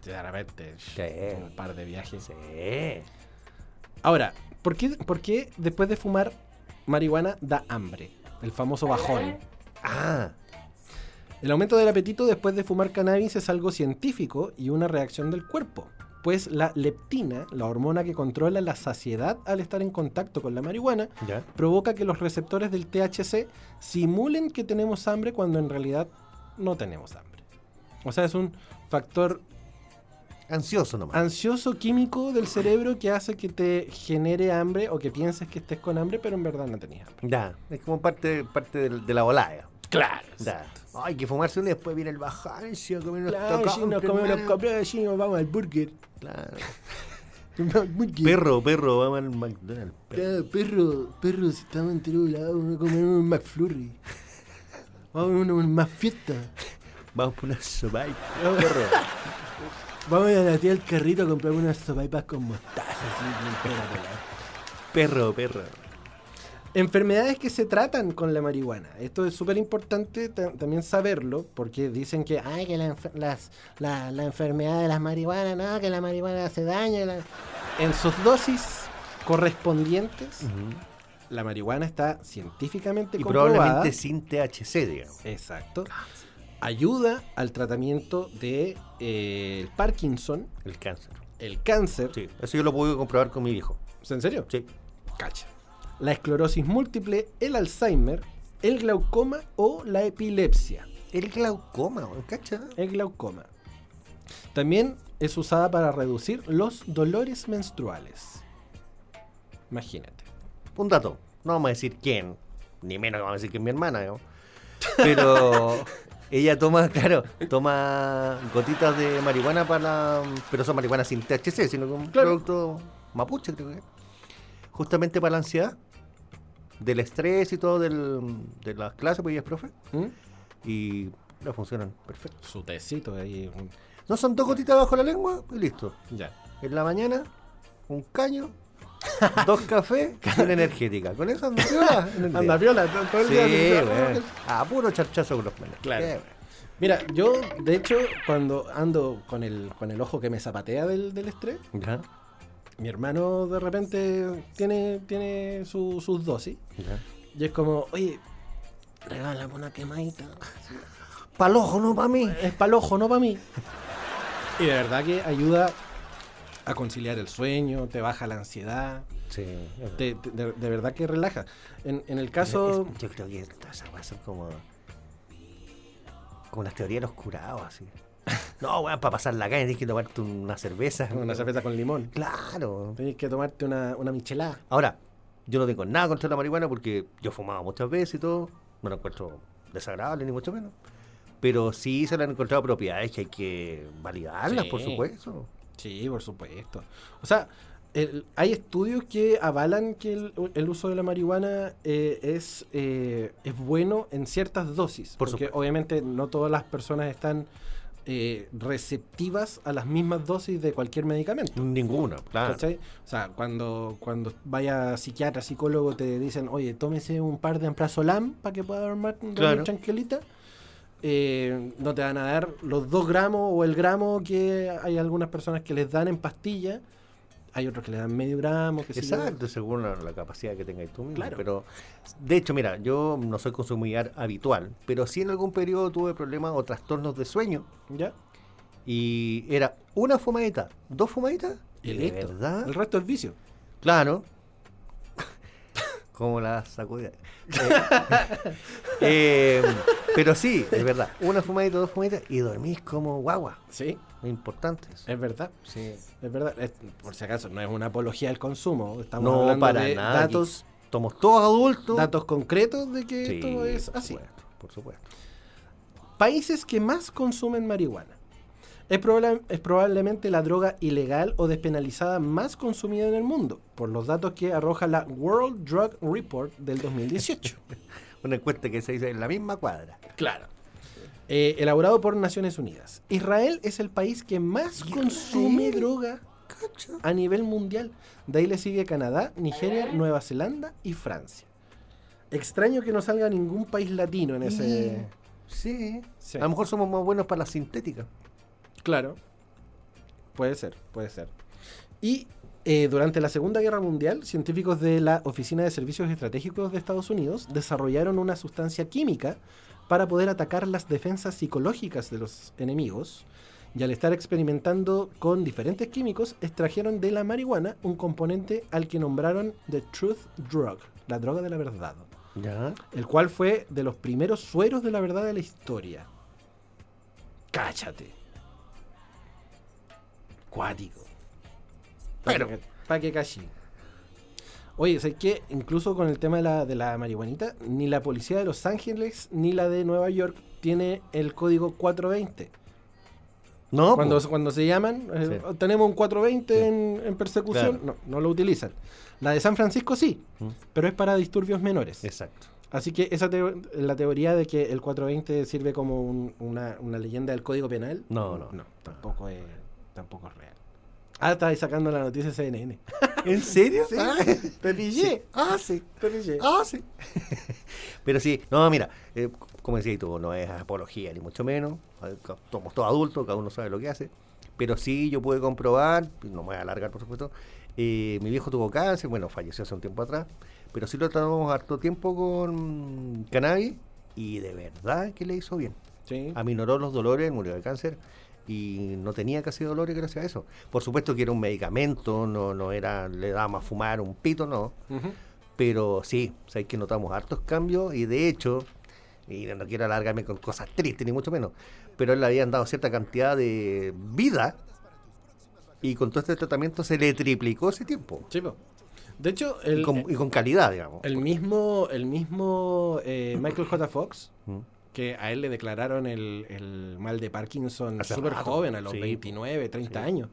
De repente, Sí. un par de viajes. Sí. Ahora, ¿por qué, por qué después de fumar marihuana da hambre? El famoso bajón. Ah, El aumento del apetito después de fumar cannabis es algo científico y una reacción del cuerpo, pues la leptina, la hormona que controla la saciedad al estar en contacto con la marihuana, ya. provoca que los receptores del THC simulen que tenemos hambre cuando en realidad no tenemos hambre. O sea, es un factor Ansioso nomás. Ansioso químico del cerebro que hace que te genere hambre o que pienses que estés con hambre, pero en verdad no tenías hambre. ya, es como parte, parte de, la volada. Claro. Ya. Hay que fumarse uno y después viene el bajar comer unos Claro, tacos, si nos comemos si vamos al burger. Claro. Perro, perro, vamos al McDonald's. perro. Claro, perro, perro, si estamos en lado, vamos a comer un McFlurry. Vamos a una, más fiesta. Vamos por una sopa. Vamos, vamos a la tía al carrito a comprar unas sopaipas con mostaza. Así. Perro, perro. Enfermedades que se tratan con la marihuana. Esto es súper importante ta- también saberlo, porque dicen que, ay, que la, las, la, la enfermedad de las marihuanas, no, que la marihuana hace daño. la-". En sus dosis correspondientes, la marihuana está científicamente Y comprobada. probablemente sin THC, digamos. Exacto. Ayuda al tratamiento de eh, el Parkinson, El cáncer. el cáncer. Sí, eso yo lo pude comprobar con mi viejo. ¿En serio? Sí. Cacha. La esclerosis múltiple, el Alzheimer, el glaucoma o la epilepsia. El glaucoma, ¿cacha? El glaucoma. También es usada para reducir los dolores menstruales. Imagínate. Un dato. No vamos a decir quién, ni menos que vamos a decir que es mi hermana, digamos. Pero ella toma, claro, toma gotitas de marihuana para. Pero son marihuana sin THC, sino con un Claro. producto mapuche, creo que. Justamente para la ansiedad, del estrés y todo del, de las clases, pues ella es profe. ¿Mm? Y no funcionan perfecto. Su tecito ahí. un- No son dos gotitas bajo la lengua, y listo. Ya. En la mañana, un caño, dos cafés y una energética. Con eso anda piola. Anda viola todo, el Sí, día. así, weón. A puro charchazo con los manos. Claro. Qué Mira, yo, de hecho, cuando ando con el, con el ojo que me zapatea del, del estrés, bueno. Ya, mi hermano de repente tiene, tiene su- sus dosis. ya. Y es como, oye, regálame una quemadita. Pa'l ojo, no pa' mí. Es para el ojo, no para mí. Y de verdad que ayuda a conciliar el sueño, te baja la ansiedad, Sí. te- te- de, de verdad que relaja. En, en el caso... Yo creo que todas esas weas son como. Como las teorías de los curados, así. No, weón, para pasar la calle tienes que tomarte una cerveza. Una cerveza con limón. Claro. Tenés que tomarte una, una michelada. Ahora, yo no tengo nada contra la marihuana porque yo fumaba muchas veces y todo. No lo encuentro desagradable, ni mucho menos. Pero sí se le han encontrado propiedades que hay que validarlas, Sí. por supuesto. Sí, por supuesto. O sea, el- hay estudios que avalan que el, el uso de la marihuana eh, es, eh, es bueno en ciertas dosis. Por porque supuesto. obviamente no todas las personas están eh, receptivas a las mismas dosis de cualquier medicamento. Ninguno, claro. ¿cachai? O sea, cuando, cuando vaya psiquiatra, psicólogo, te dicen, oye, tómese un par de emprazolam para que pueda dormir, dormir Claro. tranquilita. eh, no te van a dar los dos gramos o el gramo que hay algunas personas que les dan en pastilla. Hay otros que le dan medio gramo. Que Exacto, según la, la capacidad que tengas tú mismo. Claro. Pero, de hecho, mira, yo no soy consumidor habitual, pero sí en algún periodo tuve problemas o trastornos de sueño. ¿Ya? Y era una fumadita, dos fumaditas. Y de verdad. El resto es vicio. Claro. Como la sacudida. Eh, eh, pero sí, es verdad. Una fumadita, dos fumaditas y dormís como guagua. Sí, Muy importante eso. es verdad. Sí. Es verdad. Es- por si acaso, no es una apología al consumo. Estamos No, hablando para de nada. datos, Somos todos adultos. datos concretos de que Sí, esto es por así. supuesto, por supuesto. Países que más consumen marihuana. Es, proba- es probablemente la droga ilegal o despenalizada más consumida en el mundo, por los datos que arroja la World Drug Report del 2018. Una encuesta que se dice en la misma cuadra. claro. Eh, elaborado por Naciones Unidas. Israel es el país que más consume droga a nivel mundial. De ahí le sigue Canadá, Nigeria, Nueva Zelanda y Francia. Extraño que no salga ningún país latino en ese... Sí. Sí. A lo mejor somos más buenos para la sintética. Claro. Puede ser, puede ser. Y eh, durante la Segunda Guerra Mundial, científicos de la Oficina de Servicios Estratégicos de Estados Unidos desarrollaron una sustancia química para poder atacar las defensas psicológicas de los enemigos. Y al estar experimentando con diferentes químicos, extrajeron de la marihuana un componente al que nombraron The Truth Drug, la droga de la verdad, Ya. el cual fue de los primeros sueros de la verdad de la historia. Cáchate. Cuático. Pero- Para que cachi. Oye, ¿sabes qué? Incluso con el tema de la, de la marihuanita, ni la policía de Los Ángeles ni la de Nueva York tiene el código 420. No, cuando, po. cuando se llaman, eh, Sí. tenemos un 420 Sí. en, en persecución, Claro. no, no lo utilizan. La de San Francisco sí, Mm. pero es para disturbios menores. Exacto. Así que esa teo- la teoría de que el 420 sirve como un- una, una leyenda del Código Penal, No, no. tampoco es, tampoco es real. Ah, está ahí sacando la noticia CNN. ¿En serio? Sí. Ah, Te pillé. Ah, sí. Te pillé. Ah, sí. Pero sí, no, mira, eh, como decías tú, no es apología ni mucho menos. Somos todos adultos, cada uno sabe lo que hace. Pero sí, yo pude comprobar, no me voy a alargar por supuesto, eh, mi viejo tuvo cáncer, bueno, falleció hace un tiempo atrás, pero sí lo tratamos harto tiempo con cannabis y de verdad que le hizo bien. Sí. Aminoró los dolores, murió de cáncer y no tenía casi dolores gracias a eso. Por supuesto que era un medicamento, no, no era, le dábamos a fumar un pito, no. Pero sí, sabes que notamos hartos cambios y de hecho, y no, quiero alargarme con cosas tristes ni mucho menos, pero él le habían dado cierta cantidad de vida y con todo este tratamiento se le triplicó ese tiempo. Sí. De hecho, Y el, con, y con calidad, digamos. el mismo, el mismo eh, Michael J. Fox, Mm. Que a él le declararon el, el mal de Parkinson súper joven, a los sí, 29, 30 sí, años.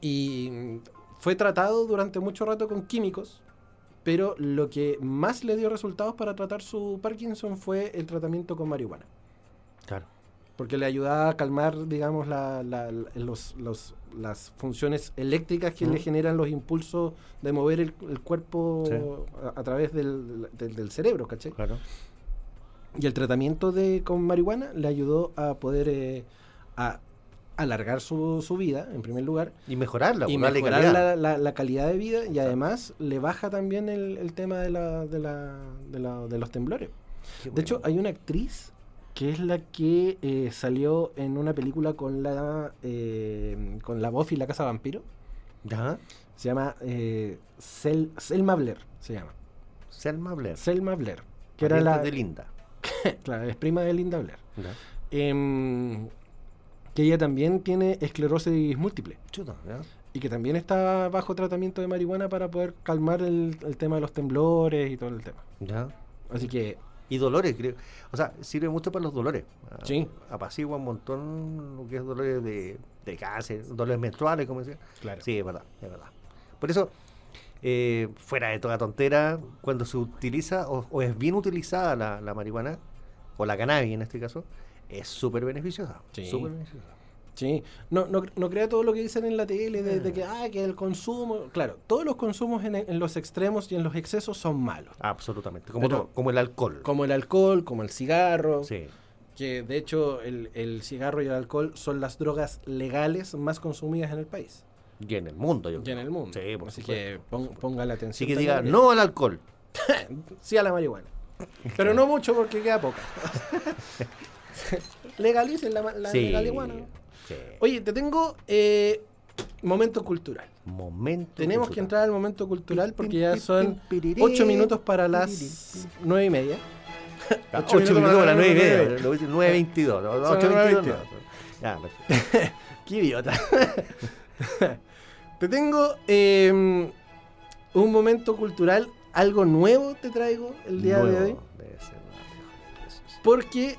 Y fue tratado durante mucho rato con químicos, pero lo que más le dio resultados para tratar su Parkinson fue el tratamiento con marihuana. Claro. Porque le ayudaba a calmar, digamos, la- la- la- los, los- las funciones eléctricas que Mm. le generan los impulsos de mover el, el cuerpo Sí. a, a través del, del- del cerebro, ¿cachai? Claro. Y el tratamiento de, con marihuana le ayudó a poder eh, a alargar su, su vida, en primer lugar, Y mejorarla, y mejorar la, la- la calidad de vida y además le baja también el, el tema de, la, de, la- de la- de los temblores. De hecho, hay una actriz que es la que eh, salió en una película con la eh, con la Buffy y la Casa Vampiro. ¿Ya? Se llama eh, Sel- Selma Blair, se llama. Selma Blair. Selma Blair, que era la... de Linda. claro, es prima de Linda Blair. Em, que ella también tiene esclerosis múltiple Chuta, ¿ya? y que también está bajo tratamiento de marihuana para poder calmar el, el tema de los temblores y todo el tema. ¿Ya? Así que Y dolores, creo. O sea, sirve mucho para los dolores. A- Sí. Apacigua un montón lo que es dolores de, de cáncer, dolores menstruales, como decía. Claro. Sí, es verdad, es verdad. Por eso, eh, fuera de toda tontera, cuando se utiliza o, o es bien utilizada la, la marihuana, o la cannabis en este caso, es súper beneficiosa. Sí. Súper beneficiosa. Sí, no, no, no crea todo lo que dicen en la tele de, de que, ah, que el consumo. Claro, todos los consumos en, en los extremos y en los excesos son malos. Absolutamente. Como, Pero- todo, como el alcohol. Como el alcohol, como el cigarro. Sí. Que de hecho el, el cigarro y el alcohol son las drogas legales más consumidas en el país Y en el mundo, yo y creo. en el mundo. Sí, por Así supuesto, que pon- ponga la atención. Así que diga no al alcohol. Sí a la marihuana. Pero no mucho porque queda poca. Legalicen la, ma- la sí. marihuana. sí. Oye, te tengo eh, momento cultural. Momento. Tenemos que entrar al momento cultural porque ya son 8 minutos para las 9 y media. Ah, Ocho 8 minutos para las 9 y nueve y media. media. lo voy a decir 9.22. no, Son 8.22. 9:22. no. Ya, perfecto. Qué idiota. Te tengo eh, un momento cultural, algo nuevo te traigo el día de hoy. debe ser. Porque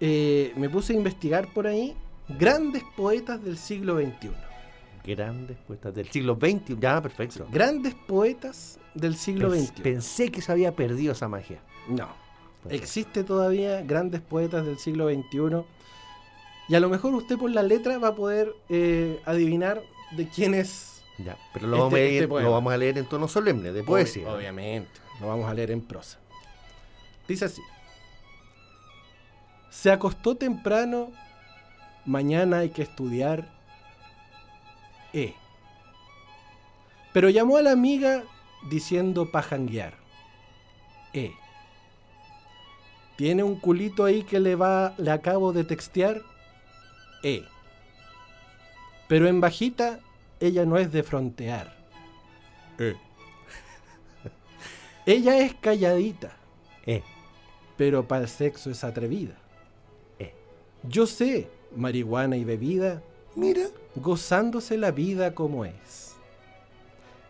eh, me puse a investigar por ahí grandes poetas del siglo XXI. Grandes puestas del siglo XX. Ya, perfecto. Grandes poetas del siglo Pens- XXI. Pensé que se había perdido esa magia. No. Perfecto. Existe todavía grandes poetas del siglo XXI. Y a lo mejor usted por la letra va a poder eh, adivinar de quién es. Ya, pero lo, Este- vamos a leer, este poema. lo vamos a leer en tono solemne, de poesía. Ob- Obviamente. Lo vamos a leer en prosa. Dice así. Se acostó temprano, mañana hay que estudiar. E. Pero llamó a la amiga diciendo pajanguear. E. Tiene un culito ahí que le va, le acabo de textear. E. Pero en bajita, ella no es de frontear. Eh, Ella es calladita, eh, pero para el sexo es atrevida. Eh. Yo sé, marihuana y bebida, Mira. gozándose la vida como es.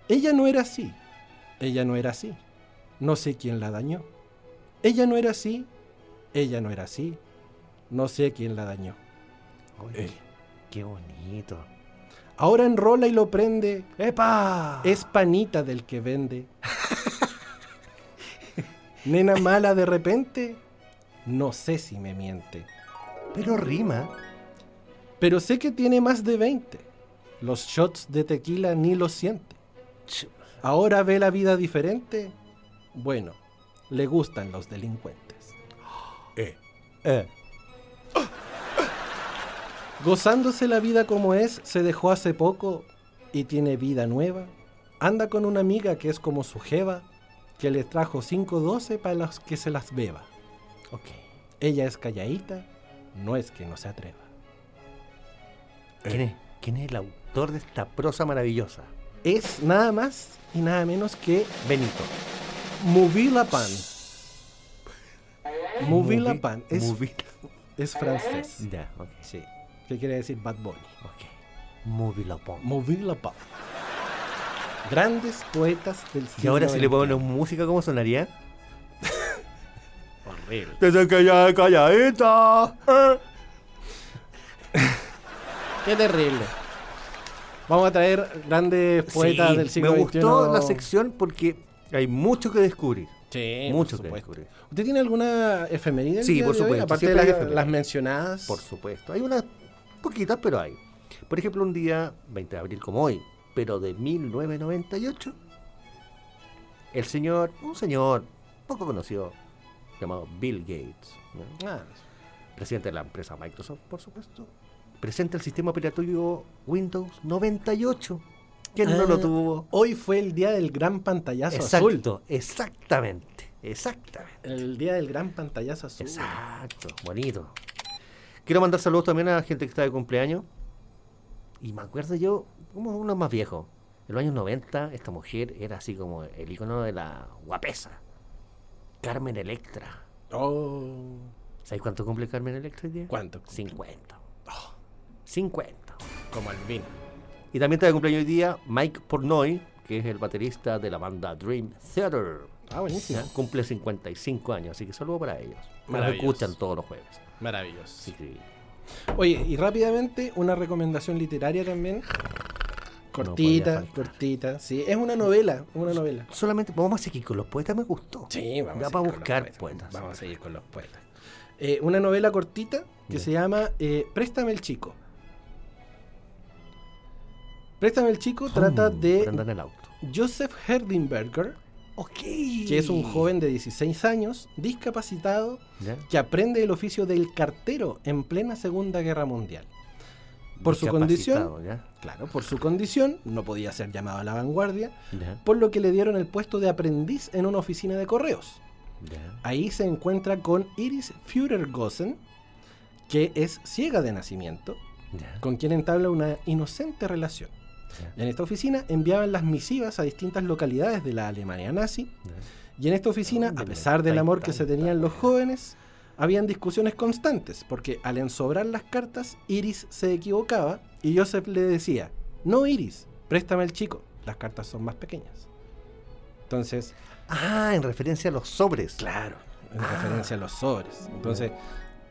Ella no era así, ella no era así, no sé quién la dañó. Ella no era así, ella no era así, no sé quién la dañó. Oye, qué bonito. Ahora enrola y lo prende, ¡Epa! es panita del que vende. Nena mala de repente, no sé si me miente. Pero rima. Pero sé que tiene más de 20. Los shots de tequila ni los siente. Ahora ve la vida diferente. Bueno, le gustan los delincuentes. Eh. Gozándose la vida como es, se dejó hace poco y tiene vida nueva. Anda con una amiga que es como su jeva, que le trajo 512 para los que se las beba. Ok. Ella es calladita, no es que no se atreva. ¿Quién es, quién es el autor de esta prosa maravillosa? Es nada más y nada menos que Benito. Movila Pan. Movila Movi- Pan es, es francés. Ya, ok. Sí. ¿Qué quiere decir Bad Bunny? Ok. Movila Pom. Movila Pan. Grandes poetas del siglo Y ahora si le ponemos música, ¿cómo sonaría? Horrible. Desde que ya calladita. eh. Qué terrible. Vamos a traer grandes poetas Sí, del siglo me XXI. gustó la sección porque hay mucho que descubrir. Sí, mucho que descubrir. ¿Usted tiene alguna efeméride? Sí, por supuesto, Aparte de las mencionadas. Por supuesto. Hay unas poquitas, pero hay. Por ejemplo, un día, 20 de abril como hoy, pero de 1998, el señor, un señor poco conocido, llamado Bill Gates, ¿no? Ah, presidente de la empresa Microsoft, por supuesto, presenta el sistema operativo Windows 98. ¿Quién no Ah, lo tuvo? Hoy fue el día del gran pantallazo azul. Exacto, exactamente, exactamente. El día del gran pantallazo azul. Exacto, bonito. Quiero mandar saludos también a la gente que está de cumpleaños. Y me acuerdo yo, como uno más viejo. En los años 90, esta mujer era así como el icono de la guapesa. Carmen Electra. Oh. ¿Sabes cuánto cumple Carmen Electra hoy día? ¿Cuánto cumple? 50. 50. Como el vino. Y también está de cumpleaños hoy día Mike Pornoy, que es el baterista de la banda Dream Theater. Ah, buenísimo. Ya, Cumple 55 años, así que saludo para ellos. Maravilloso. escuchan todos los jueves. Maravilloso. Sí, sí. Oye, y rápidamente una recomendación literaria también. Cortita, cortita. Sí, es una novela, una novela. Solamente vamos a seguir con los poetas, me gustó. Sí, vamos Ya a seguir para buscar poetas. poetas. Vamos a seguir con los poetas. Eh, una novela cortita que se llama eh, Préstame el chico. Préstame el chico trata Mm, de para andar en el auto. Joseph Herdinberger, Que es un joven de 16 años, discapacitado, que aprende el oficio del cartero en plena Segunda Guerra Mundial. Por su condición, ¿ya? claro, por su condición, no podía ser llamado a la vanguardia, ¿Ya? por lo que le dieron el puesto de aprendiz en una oficina de correos. ¿Ya? Ahí se encuentra con Iris Führergosen, que es ciega de nacimiento, ¿Ya? con quien entabla una inocente relación. En esta oficina enviaban las misivas a distintas localidades de la Alemania nazi, y en esta oficina, a Ándale, pesar del amor que se tenían los jóvenes, habían discusiones constantes, porque al ensobrar las cartas, Iris se equivocaba y Joseph le decía, no Iris, préstame el chico, las cartas son más pequeñas. Entonces, Ah, en referencia a los sobres. Claro, en Ah. referencia a los sobres. Entonces,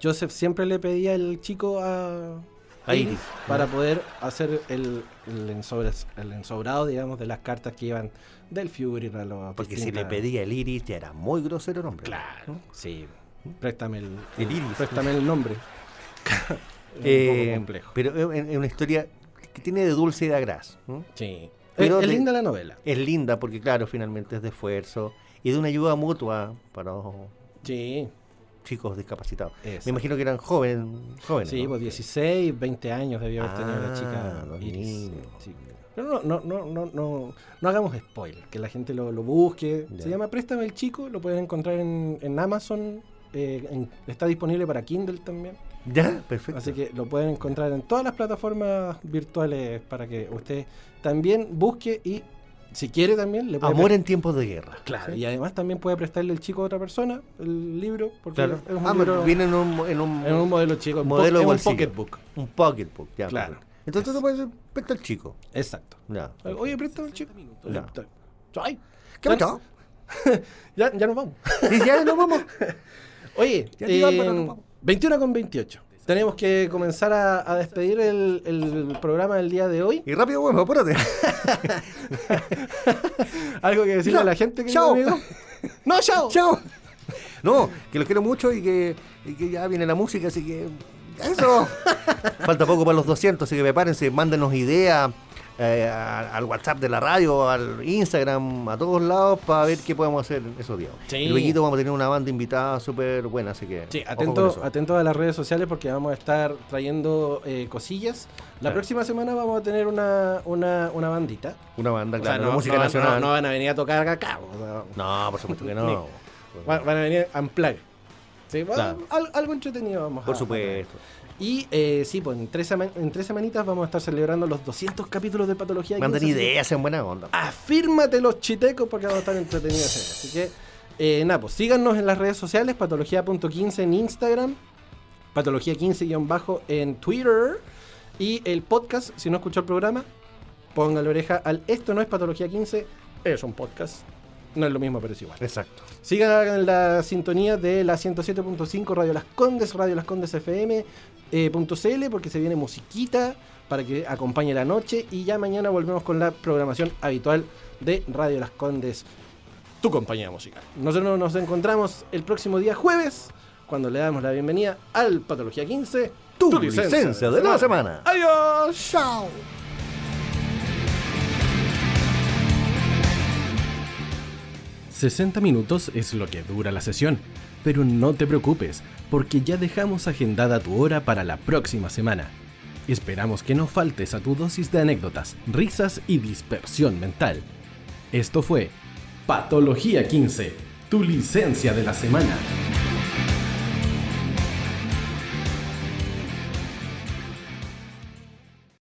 Joseph siempre le pedía al chico a, A Iris para poder hacer el, el, ensobres- el ensobrado, digamos, de las cartas que iban del Führer a los Porque si le pedía el iris, ya era muy grosero el hombre. Claro, sí. Préstame el, El iris. Préstame el nombre. Es Eh, un poco complejo. pero es una historia que tiene de dulce y de agraz. ¿no? Sí. pero es, linda la novela. Es linda porque, claro, finalmente es de esfuerzo y de una ayuda mutua para Sí. Chicos discapacitados. Me imagino que eran jóvenes. jóvenes Sí, ¿no? pues 16, 20 años debió haber tenido la Ah, chica los Iris. niños. Sí. Pero no, no, no, no, no, no hagamos spoiler, que la gente lo, lo busque. Ya. Se llama Préstame el Chico, lo pueden encontrar en, en Amazon, eh, en- está disponible para Kindle también. Ya, perfecto. Así que lo pueden encontrar en todas las plataformas virtuales para que usted también busque y si quiere también le puede Amor en tiempos de guerra. Claro, ¿sí? y además también puede prestarle el chico a otra persona el libro, porque Claro. es un Ah, libro pero viene en un, en un, en un modelo chico, un modelo po- de un bolsillo. pocketbook. un pocketbook. Ya, Claro. perfecto. Entonces tú puedes decir, presta el chico. Exacto. Ya. Oye, préstame el chico. Ya. Ay, ¿Qué pasó? ya, ya nos vamos. Sí, ya nos vamos. Oye, Ya eh, nos vamos. 21 con 28. Tenemos que comenzar a, a despedir el, el programa del día de hoy. Y rápido, bueno, apúrate. Algo que decirle a la gente, querido chao. amigo. No, chao. Chao. No, que los quiero mucho y que, y que ya viene la música, así que. Eso. Falta poco para los 200, así que prepárense, mándenos ideas eh, a- al WhatsApp de la radio, al Instagram, a todos lados para ver qué podemos hacer esos días. Sí. Y luego vamos a tener una banda invitada súper buena, así que. Sí, atento, atento a las redes sociales porque vamos a estar trayendo eh, cosillas. La Claro. próxima semana vamos a tener una, una, una bandita. Una banda, O sea, claro, no, música no- nacional. no- van a venir a tocar acá. No, por supuesto que no. van, a venir a unplug. Sí, Claro. al- algo entretenido vamos a Por a supuesto. Y eh, sí, pues en tres, en tres semanitas vamos a estar celebrando los 200 capítulos de Patología. Manden 15, así que ideas en buena onda. Afírmate los chitecos porque vamos a estar entretenidos. Así que, eh, nada, pues síganos en las redes sociales, patología.15 en Instagram, patología15- en Twitter y el podcast, si no escuchó el programa, póngale oreja al Esto no es Patología 15, es un podcast. No es lo mismo, pero es igual. Exacto. Sigan en la sintonía de la 107.5 Radio Las Condes, Radio Las Condes FM, eh, .cl, porque se viene musiquita para que acompañe la noche. Y ya mañana volvemos con la programación habitual de Radio Las Condes, tu compañía musical. Nosotros nos encontramos el próximo día jueves, cuando le damos la bienvenida al Patología 15, Tu licencia de la semana. ¡Adiós! Chao. ...60 minutos es lo que dura la sesión, pero no te preocupes, porque ya dejamos agendada tu hora para la próxima semana. Esperamos que no faltes a tu dosis de anécdotas, risas y dispersión mental. Esto fue Patología 15, tu licencia de la semana.